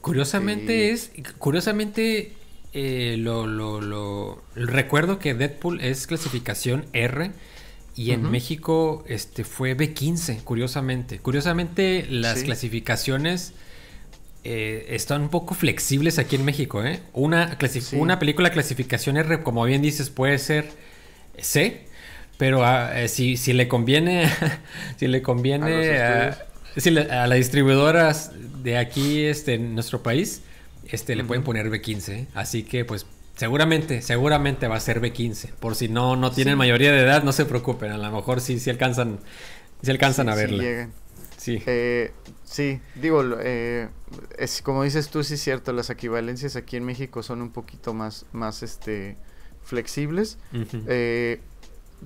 Curiosamente es, curiosamente eh, lo, lo, lo, recuerdo que Deadpool es clasificación R y en México este fue B15, curiosamente. Curiosamente las clasificaciones eh, están un poco flexibles aquí en México. ¿eh? Una, una película clasificación R, como bien dices, puede ser C, pero ah, si, si, le conviene, si le conviene a, a las distribuidoras de aquí este, en nuestro país, este, le pueden poner B15. Así que, pues, seguramente, seguramente va a ser B15. Por si no, no tienen mayoría de edad, no se preocupen. A lo mejor sí, sí alcanzan, sí alcanzan a verla. Sí, eh, sí, digo, eh, es, como dices tú, sí es cierto, las equivalencias aquí en México son un poquito más, más este, flexibles. Eh,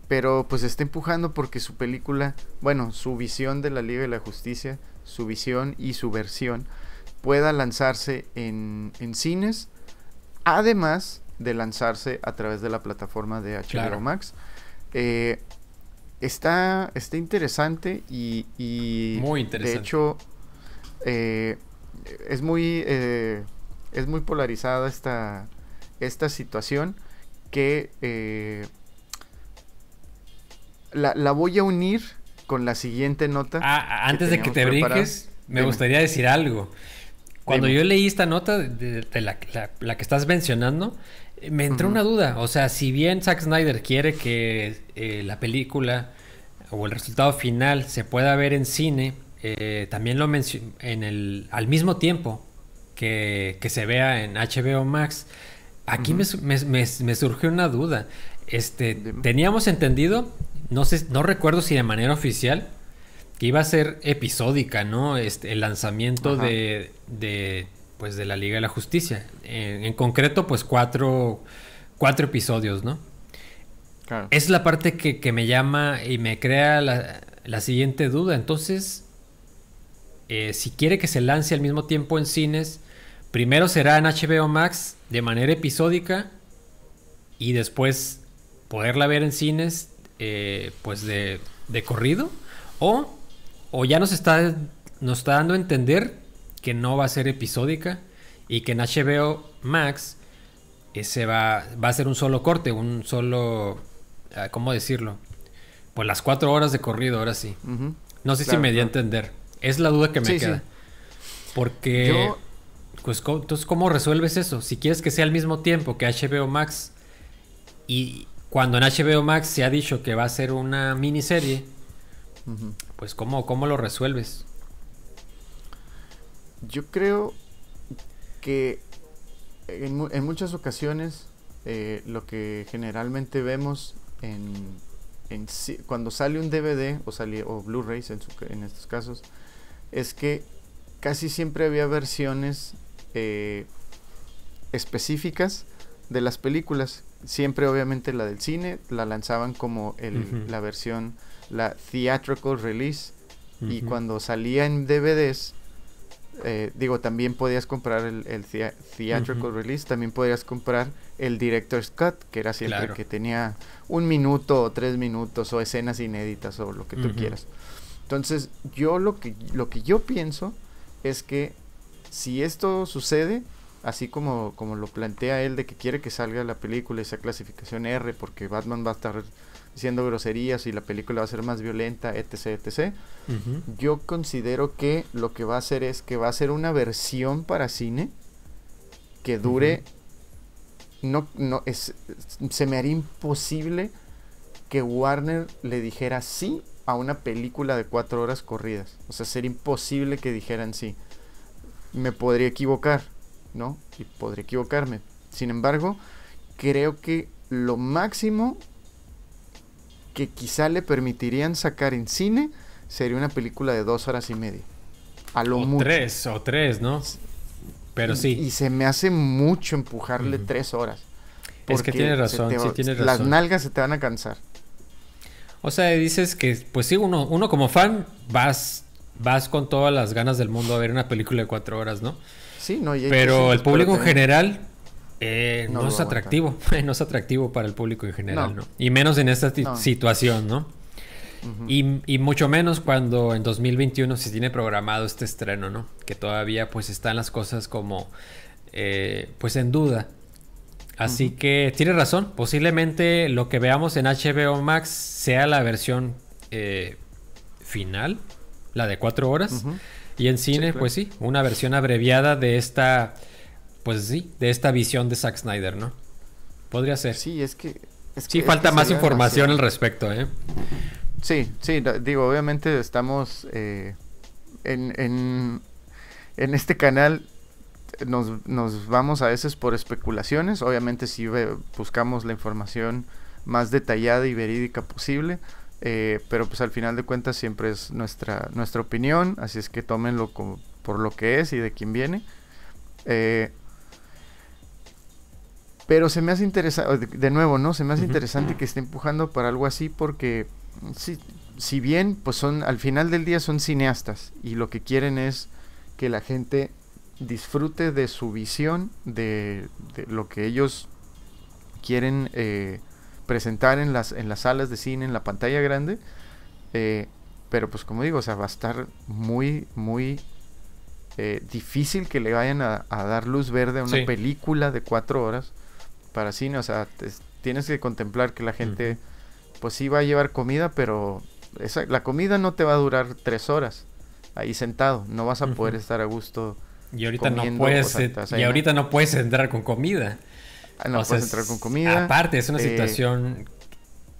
pero pues está empujando porque su película, bueno, su visión de la Liga de la Justicia, su visión y su versión pueda lanzarse en, cines, además de lanzarse a través de la plataforma de HBO Max. Eh, está, está interesante y, muy interesante. de hecho eh, es muy eh, es muy polarizada esta esta situación que la, la, voy a unir con la siguiente nota. Ah, antes de que te brinques, me gustaría decir algo. Cuando yo leí esta nota de, la, que estás mencionando, me entró una duda. O sea, si bien Zack Snyder quiere que eh, la película o el resultado final se pueda ver en cine, eh, también lo en el al mismo tiempo que, se vea en HBO Max. Aquí me, surgió una duda. Este, teníamos entendido, no sé, no recuerdo si de manera oficial, que iba a ser episódica, ¿no? Este, el lanzamiento de, de, pues, de la Liga de la Justicia. En, concreto, pues cuatro, cuatro episodios, ¿no? Es la parte que, me llama y me crea la, siguiente duda. Entonces, eh, si quiere que se lance al mismo tiempo en cines, primero será en HBO Max de manera episódica y después poderla ver en cines, eh, pues de, de corrido. O o ya nos está, nos está dando a entender que no va a ser episódica y que en HBO Max ese va, va a ser un solo corte, un solo, ah, ¿cómo decirlo? Pues las cuatro horas de corrido, ahora sí. No sé si me di a entender. Es la duda que me queda. Porque, pues, entonces, ¿cómo resuelves eso? Si quieres que sea al mismo tiempo que HBO Max y cuando en HBO Max se ha dicho que va a ser una miniserie, pues ¿cómo, ¿cómo lo resuelves? Yo creo que en, muchas ocasiones eh, lo que generalmente vemos en, cuando sale un DVD o, o Blu-rays en, en, estos casos es que casi siempre había versiones eh, específicas de las películas. Siempre obviamente la del cine la lanzaban como el, la versión la theatrical release. Y cuando salía en DVDs, eh, digo, también podías comprar el, el theatrical release, también podías comprar el director's cut, que era siempre que tenía un minuto o tres minutos o escenas inéditas o lo que tú quieras. Entonces, yo lo que, lo que yo pienso es que si esto sucede, así como, como lo plantea él de que quiere que salga la película esa clasificación R porque Batman va a estar diciendo groserías y la película va a ser más violenta, etc, etc. Yo considero que lo que va a hacer es que va a ser una versión para cine que dure no no es se me haría imposible que Warner le dijera sí a una película de cuatro horas corridas. O sea, sería imposible que dijeran sí. Me podría equivocar, ¿no? Y podría equivocarme. Sin embargo, creo que lo máximo que quizá le permitirían sacar en cine sería una película de dos horas y media. A lo o tres, o tres, ¿no? Pero sí. Y se me hace mucho empujarle tres horas. Es que tienes razón, sí tienes razón. Las nalgas se te van a cansar. O sea, dices que, pues sí, uno, uno como fan vas, vas con todas las ganas del mundo a ver una película de cuatro horas, ¿no? Sí, no. Y Pero el público en general eh, no, es atractivo, no es atractivo para el público en general, ¿no? Y menos en esta situación, ¿no? y, y, mucho menos cuando en 2021 se tiene programado este estreno, ¿no? Que todavía pues están las cosas como eh, pues en duda. Así que tiene razón, posiblemente lo que veamos en HBO Max sea la versión eh, final, la de cuatro horas. Y en cine, pues sí, una versión abreviada de esta, pues sí, de esta visión de Zack Snyder, ¿no? Podría ser. Sí, es que... sí, falta más información al respecto, ¿eh? Sí, sí, digo, obviamente estamos eh, en, en, en este canal nos, nos, vamos a veces por especulaciones. Obviamente si buscamos la información más detallada y verídica posible. Eh, pero pues al final de cuentas siempre es nuestra, nuestra opinión. Así es que tómenlo como, por lo que es y de quién viene. Eh, pero se me hace interesante, de nuevo, ¿no? Se me hace interesante que esté empujando para algo así porque si, si bien, pues son, al final del día son cineastas y lo que quieren es que la gente disfrute de su visión, de, lo que ellos quieren eh, presentar en las, en las salas de cine, en la pantalla grande. Eh, pero pues como digo, o sea, va a estar muy, muy eh, difícil que le vayan a, dar luz verde a una película de cuatro horas para cine. O sea, tienes que contemplar que la gente, pues sí va a llevar comida, pero esa, la comida no te va a durar tres horas ahí sentado. No vas a poder estar a gusto y ahorita no puedes, y ahorita no puedes entrar con comida. Ah, no puedes entrar con comida. Aparte, es una eh, situación.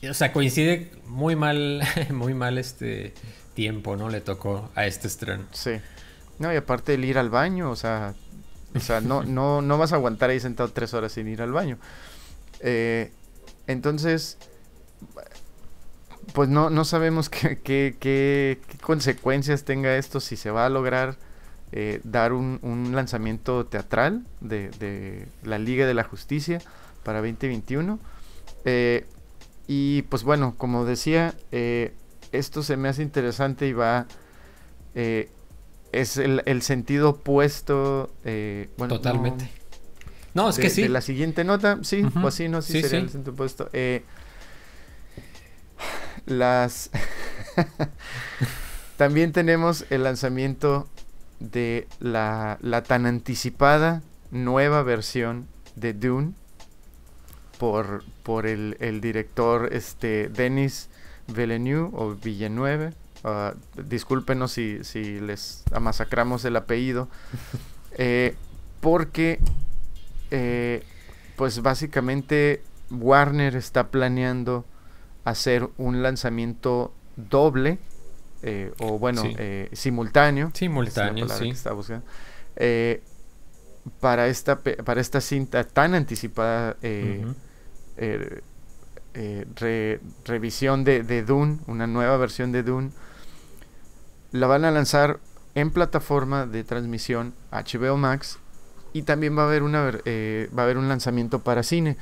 O sea, coincide muy mal, muy mal este tiempo, ¿no? Le tocó a este estreno. Sí. No, y aparte el ir al baño, o sea, o sea, no, no, no vas a aguantar ahí sentado tres horas sin ir al baño. Eh, entonces, pues no, no sabemos qué, qué, qué, qué, consecuencias tenga esto, si se va a lograr eh, dar un, lanzamiento teatral de, la Liga de la Justicia para 2021. Eh, y pues bueno, como decía, eh, esto se me hace interesante y va... es el, sentido opuesto... bueno, Totalmente. No, es que sí. De la siguiente nota, sí, pues sí, no, sí, sería el sentido opuesto. las... También tenemos el lanzamiento de la, tan anticipada nueva versión de Dune por, por el, director este, Denis Villeneuve o Villeneuve. Uh, discúlpenos si, si, les amasacramos el apellido. Eh, porque, eh, pues básicamente, Warner está planeando hacer un lanzamiento doble eh, o bueno, eh, simultáneo. Simultáneo, sí. Eh, para, esta, para esta cinta tan anticipada revisión de, de, Dune, una nueva versión de Dune, la van a lanzar en plataforma de transmisión HBO Max y también va a haber, una, va a haber un lanzamiento para cine.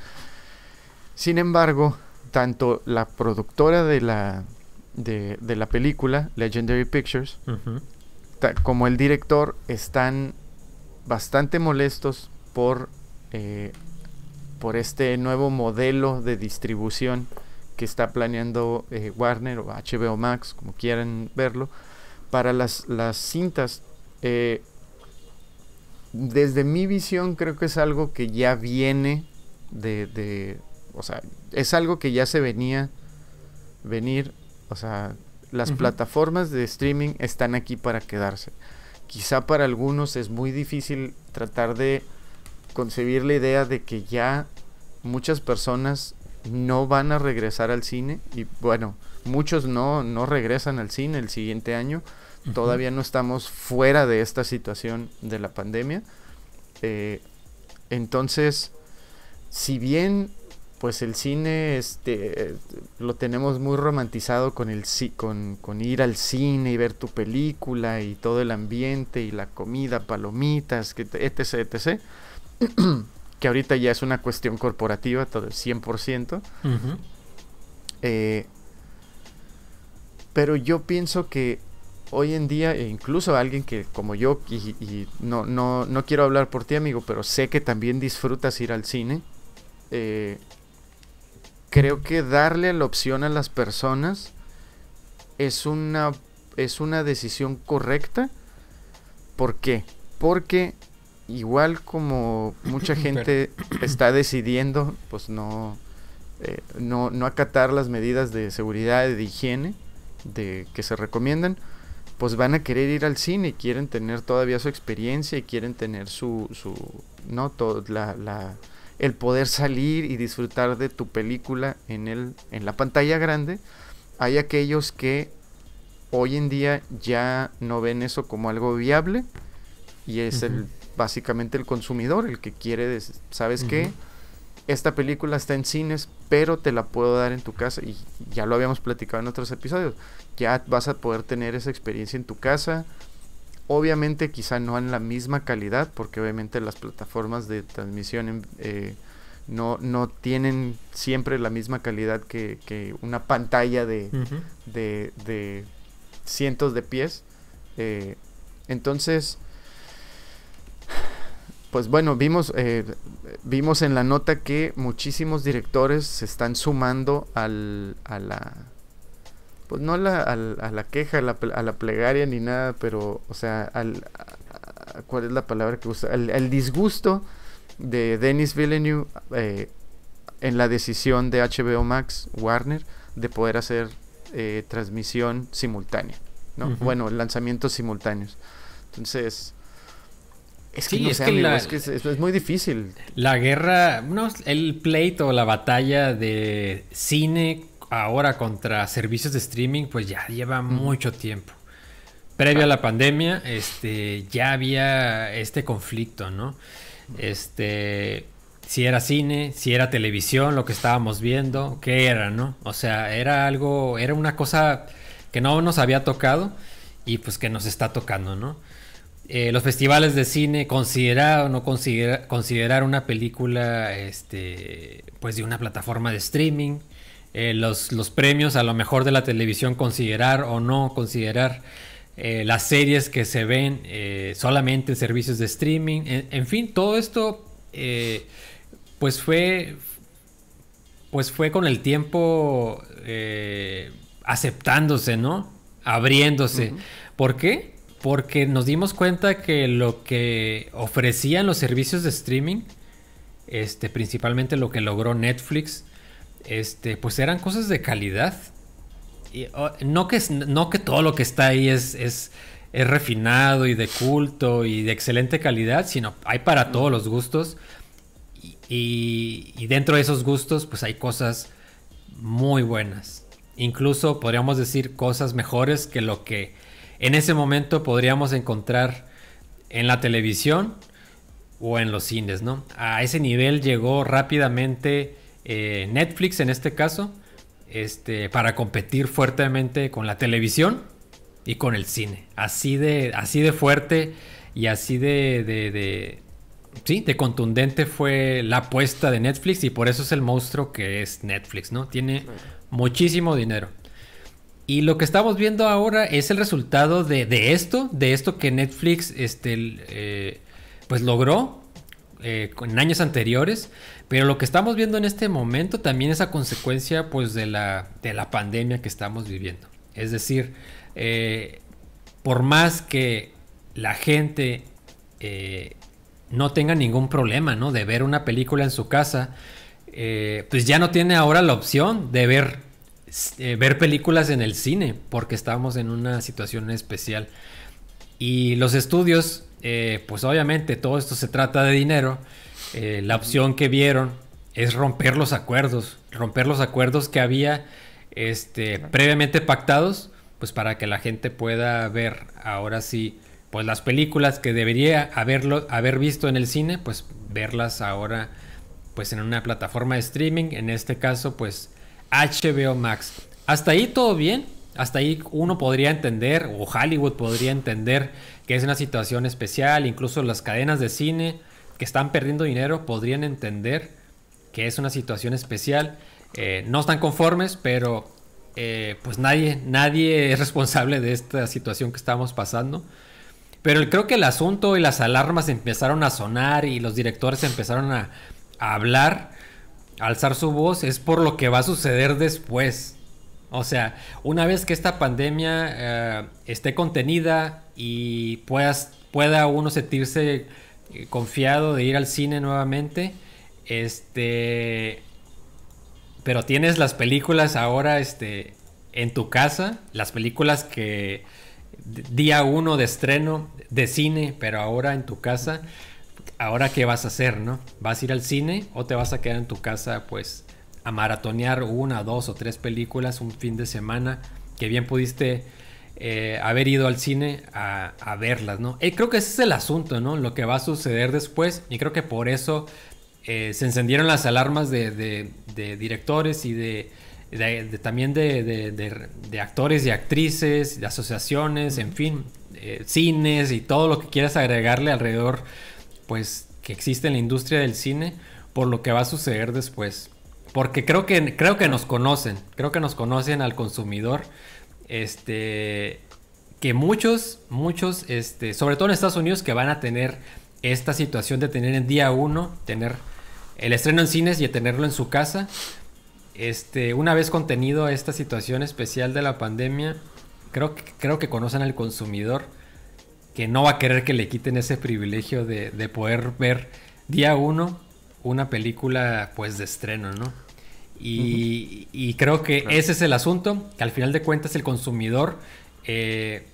Sin embargo, tanto la productora de la, de, la película, Legendary Pictures, como el director, están bastante molestos por, eh, por este nuevo modelo de distribución que está planeando eh, Warner o HBO Max, como quieran verlo, para las, las cintas. Eh, desde mi visión creo que es algo que ya viene de, de, o sea, es algo que ya se venía venir, o sea, las plataformas de streaming están aquí para quedarse. Quizá para algunos es muy difícil tratar de concebir la idea de que ya muchas personas no van a regresar al cine y bueno, muchos no, no regresan al cine el siguiente año Todavía no estamos fuera de esta situación de la pandemia. Eh, entonces, si bien pues el cine este lo tenemos muy romantizado con el con, con ir al cine y ver tu película y todo el ambiente y la comida, palomitas, etc, etc. que ahorita ya es una cuestión corporativa, todo el 100%. eh, pero yo pienso que hoy en día, e incluso alguien que como yo, y, no, no, no, quiero hablar por ti amigo, pero sé que también disfrutas ir al cine, eh, creo que darle la opción a las personas es una, es una decisión correcta. ¿Por qué? Porque igual como mucha gente está decidiendo, pues no, eh, no, no acatar las medidas de seguridad y de higiene de, que se recomiendan, pues van a querer ir al cine y quieren tener todavía su experiencia y quieren tener su, su no todo la, la, el poder salir y disfrutar de tu película en el en la pantalla grande hay aquellos que hoy en día ya no ven eso como algo viable y es el básicamente el consumidor el que quiere sabes qué esta película está en cines, pero te la puedo dar en tu casa y ya lo habíamos platicado en otros episodios. Ya vas a poder tener esa experiencia en tu casa. Obviamente quizá no en la misma calidad, porque obviamente las plataformas de transmisión eh, no, no tienen siempre la misma calidad que, una pantalla de, de, cientos de pies. Eh, entonces, pues bueno, vimos, eh, vimos en la nota que muchísimos directores se están sumando al, a la, pues no a la, a la queja, a la, a la, plegaria ni nada, pero, o sea, al, ¿cuál es la palabra que usa? El, disgusto de Denis Villeneuve eh, en la decisión de HBO Max, Warner, de poder hacer eh, transmisión simultánea, ¿no? Bueno, lanzamientos simultáneos. Entonces, es que, es, muy difícil. La guerra, no, el pleito, la batalla de cine ahora contra servicios de streaming, pues ya lleva mucho tiempo. Previo a la pandemia, este, ya había este conflicto, ¿no? Este, si era cine, si era televisión, lo que estábamos viendo, qué era, ¿no? O sea, era algo, era una cosa que no nos había tocado y pues que nos está tocando, ¿no? Eh, los festivales de cine considerar o no considerar una película este, pues de una plataforma de streaming, eh, los, premios a lo mejor de la televisión considerar o no considerar eh, las series que se ven solamente en servicios de streaming, en, fin, todo esto pues fue pues fue con el tiempo aceptándose, ¿no? Abriéndose. ¿Por qué? porque nos dimos cuenta que lo que ofrecían los servicios de streaming, este, principalmente lo que logró Netflix, este, pues eran cosas de calidad. Y, no, que, todo lo que está ahí es, es, refinado y de culto y de excelente calidad, sino hay para todos los gustos. Y, y, dentro de esos gustos, pues hay cosas muy buenas. Incluso podríamos decir cosas mejores que lo que en ese momento podríamos encontrar en la televisión o en los cines, ¿no? A ese nivel llegó rápidamente eh, Netflix en este caso, este, para competir fuertemente con la televisión y con el cine. Así de, así de fuerte y así de, de, sí, de contundente fue la apuesta de Netflix y por eso es el monstruo que es Netflix, ¿no? Tiene muchísimo dinero. Y lo que estamos viendo ahora es el resultado de, esto, de esto que Netflix este, eh, pues logró eh, en años anteriores. Pero lo que estamos viendo en este momento también es a consecuencia pues, de, la, de la pandemia que estamos viviendo. Es decir, eh, por más que la gente no tenga ningún problema, ¿no? De ver una película en su casa, eh, pues ya no tiene ahora la opción de ver, eh, ver películas en el cine, porque estamos en una situación especial. Y los estudios, eh, pues obviamente todo esto se trata de dinero. la opción que vieron es romper los acuerdos, romper los acuerdos que había este, previamente pactados, pues para que la gente pueda ver ahora sí, pues las películas que debería haberlo, haber visto en el cine, pues verlas ahora pues en una plataforma de streaming, en este caso pues HBO Max. Hasta ahí todo bien, hasta ahí uno podría entender, o Hollywood podría entender que es una situación especial, incluso las cadenas de cine que están perdiendo dinero podrían entender que es una situación especial. Eh, no están conformes, pero eh, pues nadie, nadie es responsable de esta situación que estamos pasando. Pero creo que el asunto y las alarmas empezaron a sonar y los directores empezaron a, hablar, a alzar su voz, es por lo que va a suceder después. O sea, una vez que esta pandemia eh, esté contenida y puedas, pueda uno sentirse confiado de ir al cine nuevamente, este pero tienes las películas ahora este, en tu casa, las películas que día uno de estreno de cine, pero ahora en tu casa. Ahora qué vas a hacer, ¿no? ¿Vas a ir al cine o te vas a quedar en tu casa, pues, a maratonear una, dos o tres películas un fin de semana que bien pudiste eh, haber ido al cine a, verlas, ¿no? Y creo que ese es el asunto, ¿no? Lo que va a suceder después y creo que por eso eh, se encendieron las alarmas de, directores y de, también de, actores y actrices, de asociaciones, en fin, eh, cines y todo lo que quieras agregarle alrededor, pues que existe en la industria del cine, por lo que va a suceder después. Porque creo que, creo que nos conocen, creo que nos conocen al consumidor. Este, que muchos, muchos, este, sobre todo en Estados Unidos, que van a tener esta situación de tener en día uno, tener el estreno en cines y tenerlo en su casa. Este, una vez contenido esta situación especial de la pandemia, creo que, creo que conocen al consumidor que no va a querer que le quiten ese privilegio de, poder ver día uno una película pues de estreno, ¿no? Y, creo que ese es el asunto, que al final de cuentas el consumidor, eh,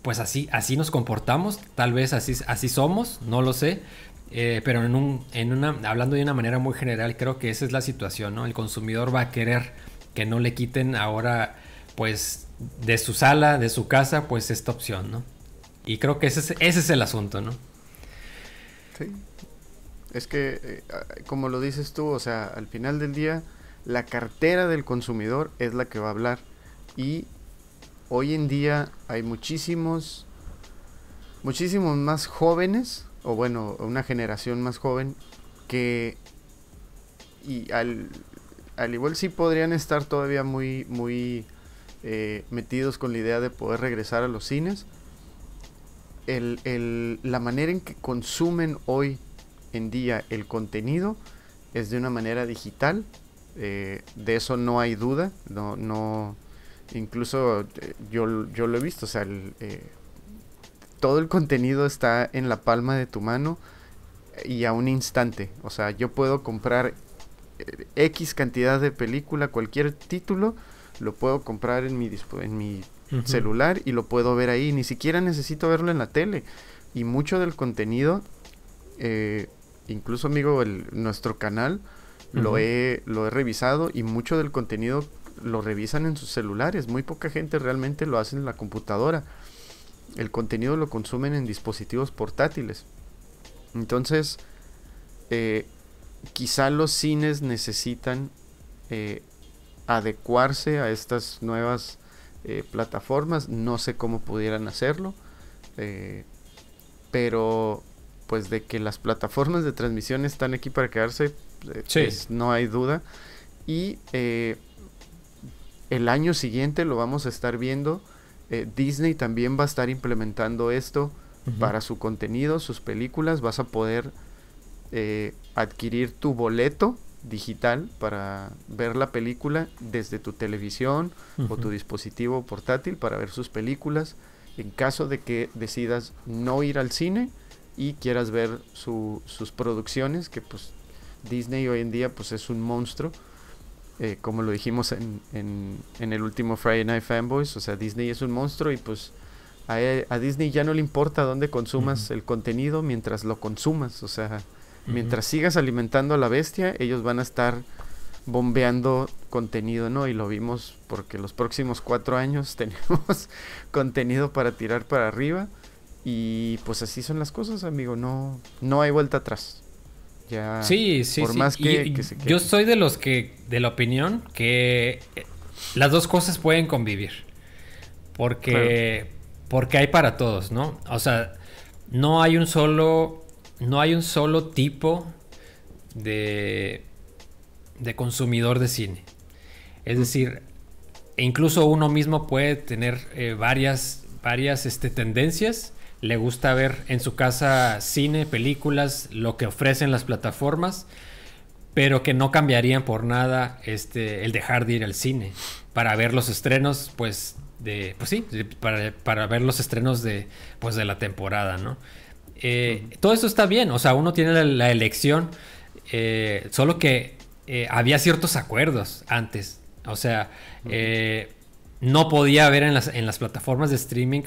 pues así, así nos comportamos, tal vez así, así somos, no lo sé, eh, pero en un, en una, hablando de una manera muy general, creo que esa es la situación, ¿no? El consumidor va a querer que no le quiten ahora, pues, de su sala, de su casa, pues esta opción, ¿no? Y creo que ese es, ese es el asunto, ¿no? Sí. Es que, eh, como lo dices tú, o sea, al final del día, la cartera del consumidor es la que va a hablar. Y hoy en día hay muchísimos, muchísimos más jóvenes o bueno, una generación más joven que y al, al igual sí podrían estar todavía muy, muy eh, metidos con la idea de poder regresar a los cines. La manera en que consumen hoy en día el contenido es de una manera digital. Eh, de eso no hay duda. No, no, incluso eh, yo, yo lo he visto. O sea, el, todo el contenido está en la palma de tu mano y a un instante. O sea, yo puedo comprar eh, X cantidad de película, cualquier título, lo puedo comprar en mi, en mi celular y lo puedo ver ahí. Ni siquiera necesito verlo en la tele. Y mucho del contenido, eh, incluso amigo, el, nuestro canal, lo, he, lo he revisado y mucho del contenido lo revisan en sus celulares. Muy poca gente realmente lo hace en la computadora el contenido lo consumen en dispositivos portátiles. Entonces, eh, quizá los cines necesitan eh, adecuarse a estas nuevas eh, plataformas. No sé cómo pudieran hacerlo. pero pues de que las plataformas de transmisión están aquí para quedarse, pues, no hay duda. Y el año siguiente lo vamos a estar viendo eh, Disney también va a estar implementando esto para su contenido, sus películas. Vas a poder eh, adquirir tu boleto digital para ver la película desde tu televisión o tu dispositivo portátil para ver sus películas. En caso de que decidas no ir al cine, y quieras ver sus producciones, que pues Disney hoy en día pues es un monstruo. Eh, como lo dijimos en, en, el último Friday Night Fanboys, o sea, Disney es un monstruo y pues a, Disney ya no le importa dónde consumas el contenido mientras lo consumas, o sea, mientras sigas alimentando a la bestia, ellos van a estar bombeando contenido, ¿no? Y lo vimos porque los próximos cuatro años tenemos contenido para tirar para arriba y pues así son las cosas, amigo, no, no hay vuelta atrás. Ya, sí, sí, por más que, yo soy de los que, de la opinión que eh, las dos cosas pueden convivir. Porque, porque hay para todos, ¿no? O sea, no hay un solo, no hay un solo tipo de, de consumidor de cine. Es decir, incluso uno mismo puede tener eh, varias, varias este, tendencias le gusta ver en su casa cine, películas, lo que ofrecen las plataformas, pero que no cambiarían por nada este, el dejar de ir al cine. Para ver los estrenos, pues, de, pues sí, para, ver los estrenos de, pues, de la temporada, ¿no? Eh, todo eso está bien, o sea, uno tiene la, elección, eh, solo que eh, había ciertos acuerdos antes, o sea, no podía ver en las, en las plataformas de streaming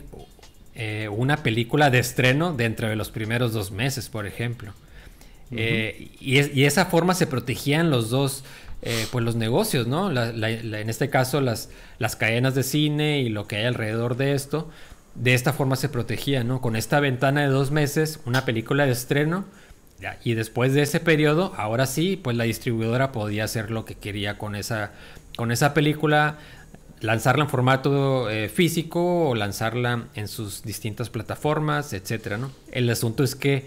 eh, una película de estreno dentro de los primeros dos meses, por ejemplo. Eh, y, y, esa forma se protegían los dos, eh, pues los negocios, ¿no? en este caso las, las cadenas de cine y lo que hay alrededor de esto. De esta forma se protegía, ¿no? Con esta ventana de dos meses, una película de estreno. Y después de ese periodo, ahora sí, pues la distribuidora podía hacer lo que quería con esa, con esa película, lanzarla en formato eh, físico o lanzarla en sus distintas plataformas, etcétera, ¿no? El asunto es que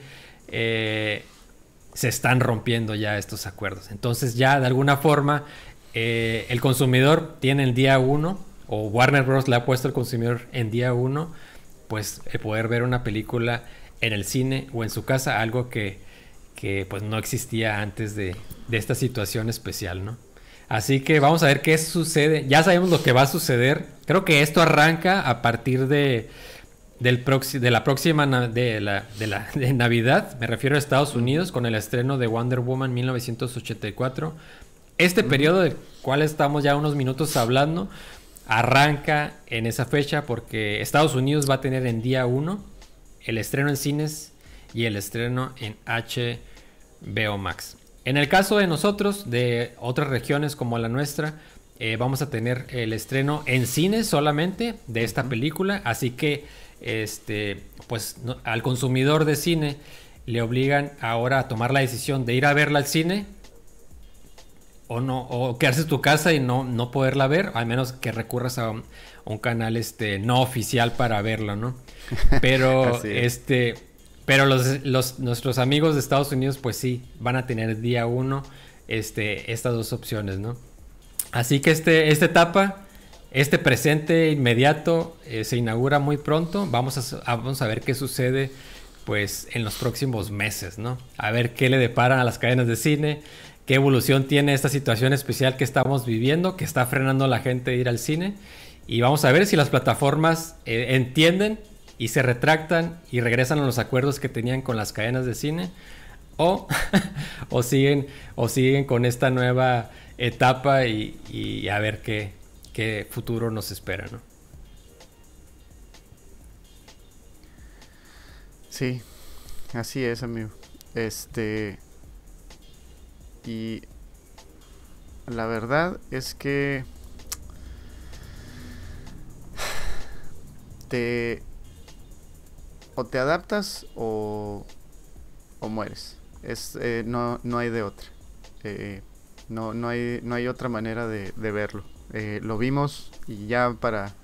eh, se están rompiendo ya estos acuerdos. Entonces ya de alguna forma eh, el consumidor tiene el día uno o Warner Bros. le ha puesto al consumidor en día uno, pues poder ver una película en el cine o en su casa, algo que, que pues no existía antes de, de esta situación especial, ¿no? Así que vamos a ver qué sucede. Ya sabemos lo que va a suceder. Creo que esto arranca a partir de, del de la próxima de la, de la de Navidad. Me refiero a Estados Unidos con el estreno de Wonder Woman 1984. Este periodo del cual estamos ya unos minutos hablando arranca en esa fecha porque Estados Unidos va a tener en día 1 el estreno en cines y el estreno en HBO Max. En el caso de nosotros, de otras regiones como la nuestra, eh, vamos a tener el estreno en cine solamente de esta película, así que este, pues al consumidor de cine le obligan ahora a tomar la decisión de ir a verla al cine o no o quedarse en tu casa y no, no poderla ver, al menos que recurras a un, canal este no oficial para verla, ¿no? Pero este pero los, nuestros amigos de Estados Unidos, pues sí, van a tener día uno este, estas dos opciones, ¿no? Así que este, esta etapa, este presente inmediato, eh, se inaugura muy pronto. Vamos a, vamos a ver qué sucede, pues, en los próximos meses, ¿no? A ver qué le deparan a las cadenas de cine, qué evolución tiene esta situación especial que estamos viviendo, que está frenando a la gente de ir al cine. Y vamos a ver si las plataformas eh, entienden y se retractan y regresan a los acuerdos que tenían con las cadenas de cine o, o, siguen, o siguen con esta nueva etapa y, a ver qué, qué, futuro nos espera, ¿no? Sí, así es, amigo. Este. Y la verdad es que te o te adaptas o, o mueres. Es, eh, no, no hay de otra. Eh, no, no, hay, no hay otra manera de, verlo. Eh, lo vimos y ya para,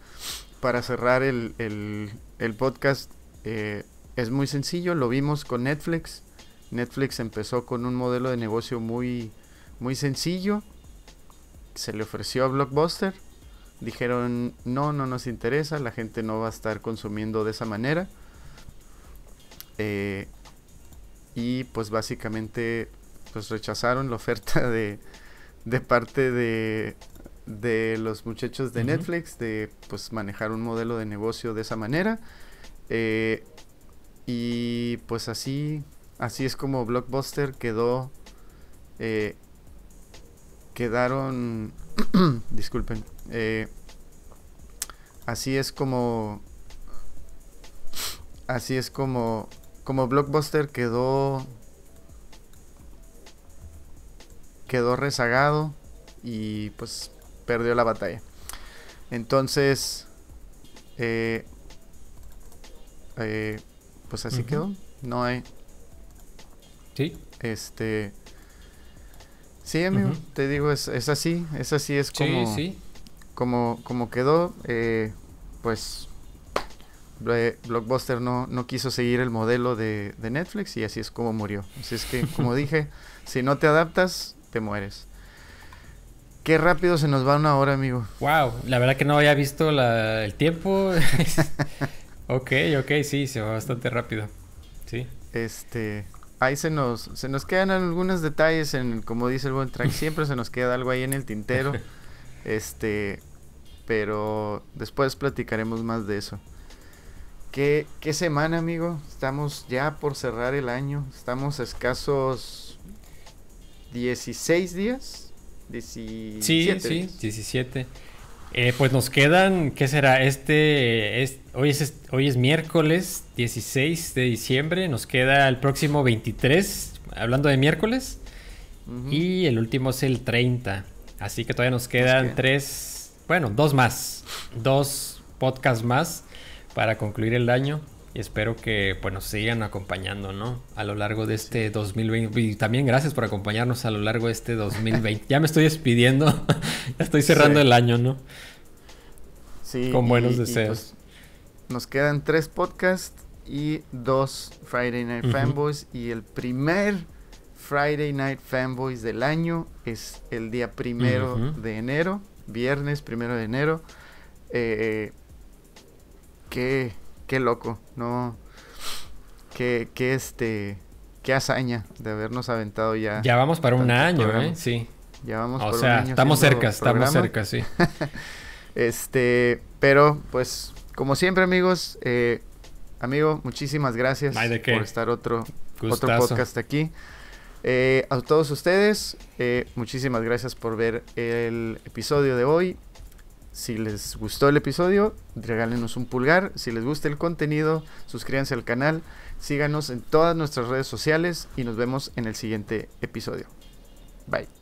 para cerrar el, el, podcast es muy sencillo. Lo vimos con Netflix. Netflix empezó con un modelo de negocio muy, muy sencillo. Se le ofreció a Blockbuster. Dijeron, no, no nos interesa, la gente no va a estar consumiendo de esa manera. Eh, y pues básicamente pues rechazaron la oferta de, de parte de, de los muchachos de Netflix de pues manejar un modelo de negocio de esa manera. Eh, y pues así, así es como Blockbuster quedó, eh, quedaron, disculpen, eh, así es como, así es como, como Blockbuster quedó, quedó rezagado y pues perdió la batalla. Entonces, eh, eh, pues así quedó. No hay. Sí. Este. Sí, amigo, te digo, es, es, así. Es así, es como. Sí, sí. Como, como quedó. Eh, pues. Blockbuster no, no quiso seguir el modelo de, de Netflix y así es como murió. Así es que, como dije, si no te adaptas, te mueres. Qué rápido se nos va una hora, amigo. Wow, la verdad que no había visto la, el tiempo. ok, ok, sí, se va bastante rápido. Sí. Este, ahí se nos, se nos quedan algunos detalles en, como dice el buen track, siempre se nos queda algo ahí en el tintero. Este, pero después platicaremos más de eso. ¿Qué, qué semana, amigo? Estamos ya por cerrar el año. Estamos a escasos 16 días. 17 sí, sí, 17. Eh, pues nos quedan, ¿qué será? Este, es, hoy, es, hoy es miércoles 16 de diciembre, nos queda el próximo 23, hablando de miércoles, y el último es el 30. Así que todavía nos quedan tres, bueno, dos más, dos podcasts más para concluir el año. Y espero que pues, nos sigan acompañando, ¿no? A lo largo de este 2020. Y también gracias por acompañarnos a lo largo de este 2020. ya me estoy despidiendo. ya estoy cerrando sí. el año, ¿no? Sí. Con buenos y, deseos. Y pues, nos quedan tres podcasts y dos Friday Night uh -huh. Fanboys. Y el primer Friday Night Fanboys del año es el día primero uh -huh. de enero. Viernes primero de enero. Eh, que qué loco, no, qué, qué este, qué hazaña de habernos aventado ya. Ya vamos para un año, programa. ¿eh? Sí. Ya vamos o por sea, un año estamos cerca, estamos cerca, sí. este, pero pues, como siempre, amigos, eh, amigo, muchísimas gracias por estar otro, otro podcast aquí. Eh, a todos ustedes, eh, muchísimas gracias por ver el episodio de hoy. Si les gustó el episodio, regálenos un pulgar. Si les gusta el contenido, suscríbanse al canal. Síganos en todas nuestras redes sociales y nos vemos en el siguiente episodio. Bye.